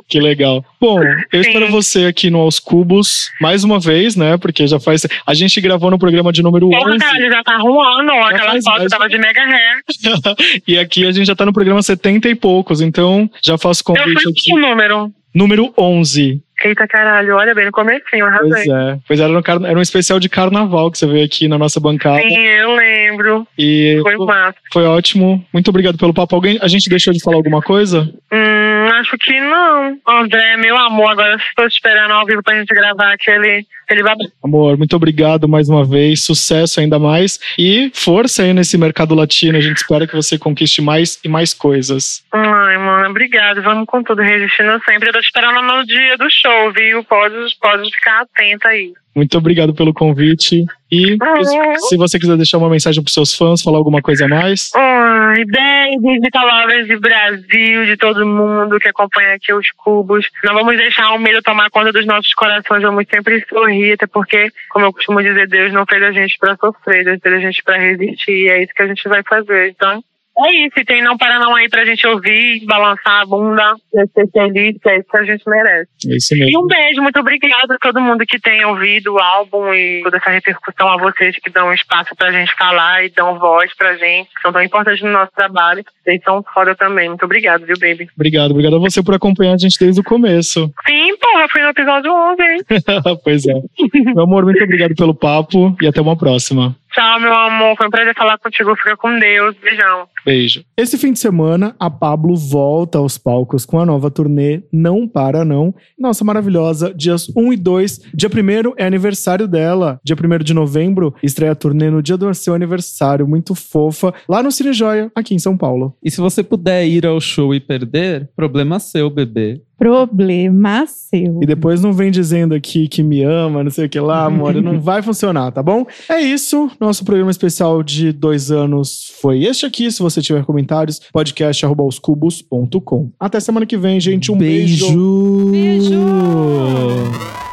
Que legal. Bom, eu Sim. espero você aqui no Aos Cubos, mais uma vez, né? Porque já faz. A gente gravou no programa de número Porra, 11. cara, já tá arrumando. Aquela faz foto mais. tava de mega hair. <laughs> e aqui a gente já tá no programa 70 e poucos, então já faço Eu convite fui aqui. com o número. Número 11. Eita caralho, olha bem no comecinho, arrasei. Pois é. Pois era, no era um especial de carnaval que você veio aqui na nossa bancada. Sim, eu lembro. E Foi massa. foi ótimo. Muito obrigado pelo papo. Alguém, a gente deixou de falar alguma coisa? Hum, acho que não. André, meu amor, agora estou esperando ao vivo pra gente gravar aquele, aquele babado. Amor, muito obrigado mais uma vez. Sucesso ainda mais. E força aí nesse mercado latino. A gente espera que você conquiste mais e mais coisas. Ai, mano, obrigado. Vamos com tudo, resistindo sempre. Eu tô esperando no dia do show, viu? Pode, pode ficar atenta aí. Muito obrigado pelo convite. E se você quiser deixar uma mensagem pros seus fãs, falar alguma coisa a mais. Ai, beijos de palavras de Brasil, de todo mundo que acompanha aqui os cubos. Não vamos deixar o medo tomar conta dos nossos corações, vamos sempre sorrir, até porque, como eu costumo dizer, Deus não fez a gente pra sofrer, Deus fez a gente pra resistir, e é isso que a gente vai fazer. Então, é isso, e tem não para não aí pra gente ouvir, balançar a bunda, ser feliz, que é isso que a gente merece. É isso E mesmo. um beijo, muito obrigada a todo mundo que tem ouvido o álbum e toda essa repercussão a vocês que dão espaço pra gente falar e dão voz pra gente, que são tão importantes no nosso trabalho. Vocês são foda também. Muito obrigada, viu, baby? Obrigado, obrigado a você por acompanhar a gente desde o começo. Sim, porra, fui no episódio 11, hein? <laughs> pois é. Meu amor, muito obrigado pelo papo e até uma próxima. Tchau, meu amor. Foi um prazer falar contigo. Fica com Deus. Beijão. Beijo. Esse fim de semana, a Pablo volta aos palcos com a nova turnê Não Para Não. Nossa, maravilhosa. Dias 1 e 2. Dia 1 é aniversário dela. Dia 1 de novembro, estreia a turnê no dia do seu aniversário. Muito fofa. Lá no Cine Joia, aqui em São Paulo. E se você puder ir ao show e perder, problema seu, bebê. Problema seu. E depois não vem dizendo aqui que me ama, não sei o que lá, amor. não <laughs> vai funcionar, tá bom? É isso. Nosso programa especial de dois anos foi este aqui. Se você tiver comentários, podcast.com. Até semana que vem, gente. Um beijo. Beijo. beijo.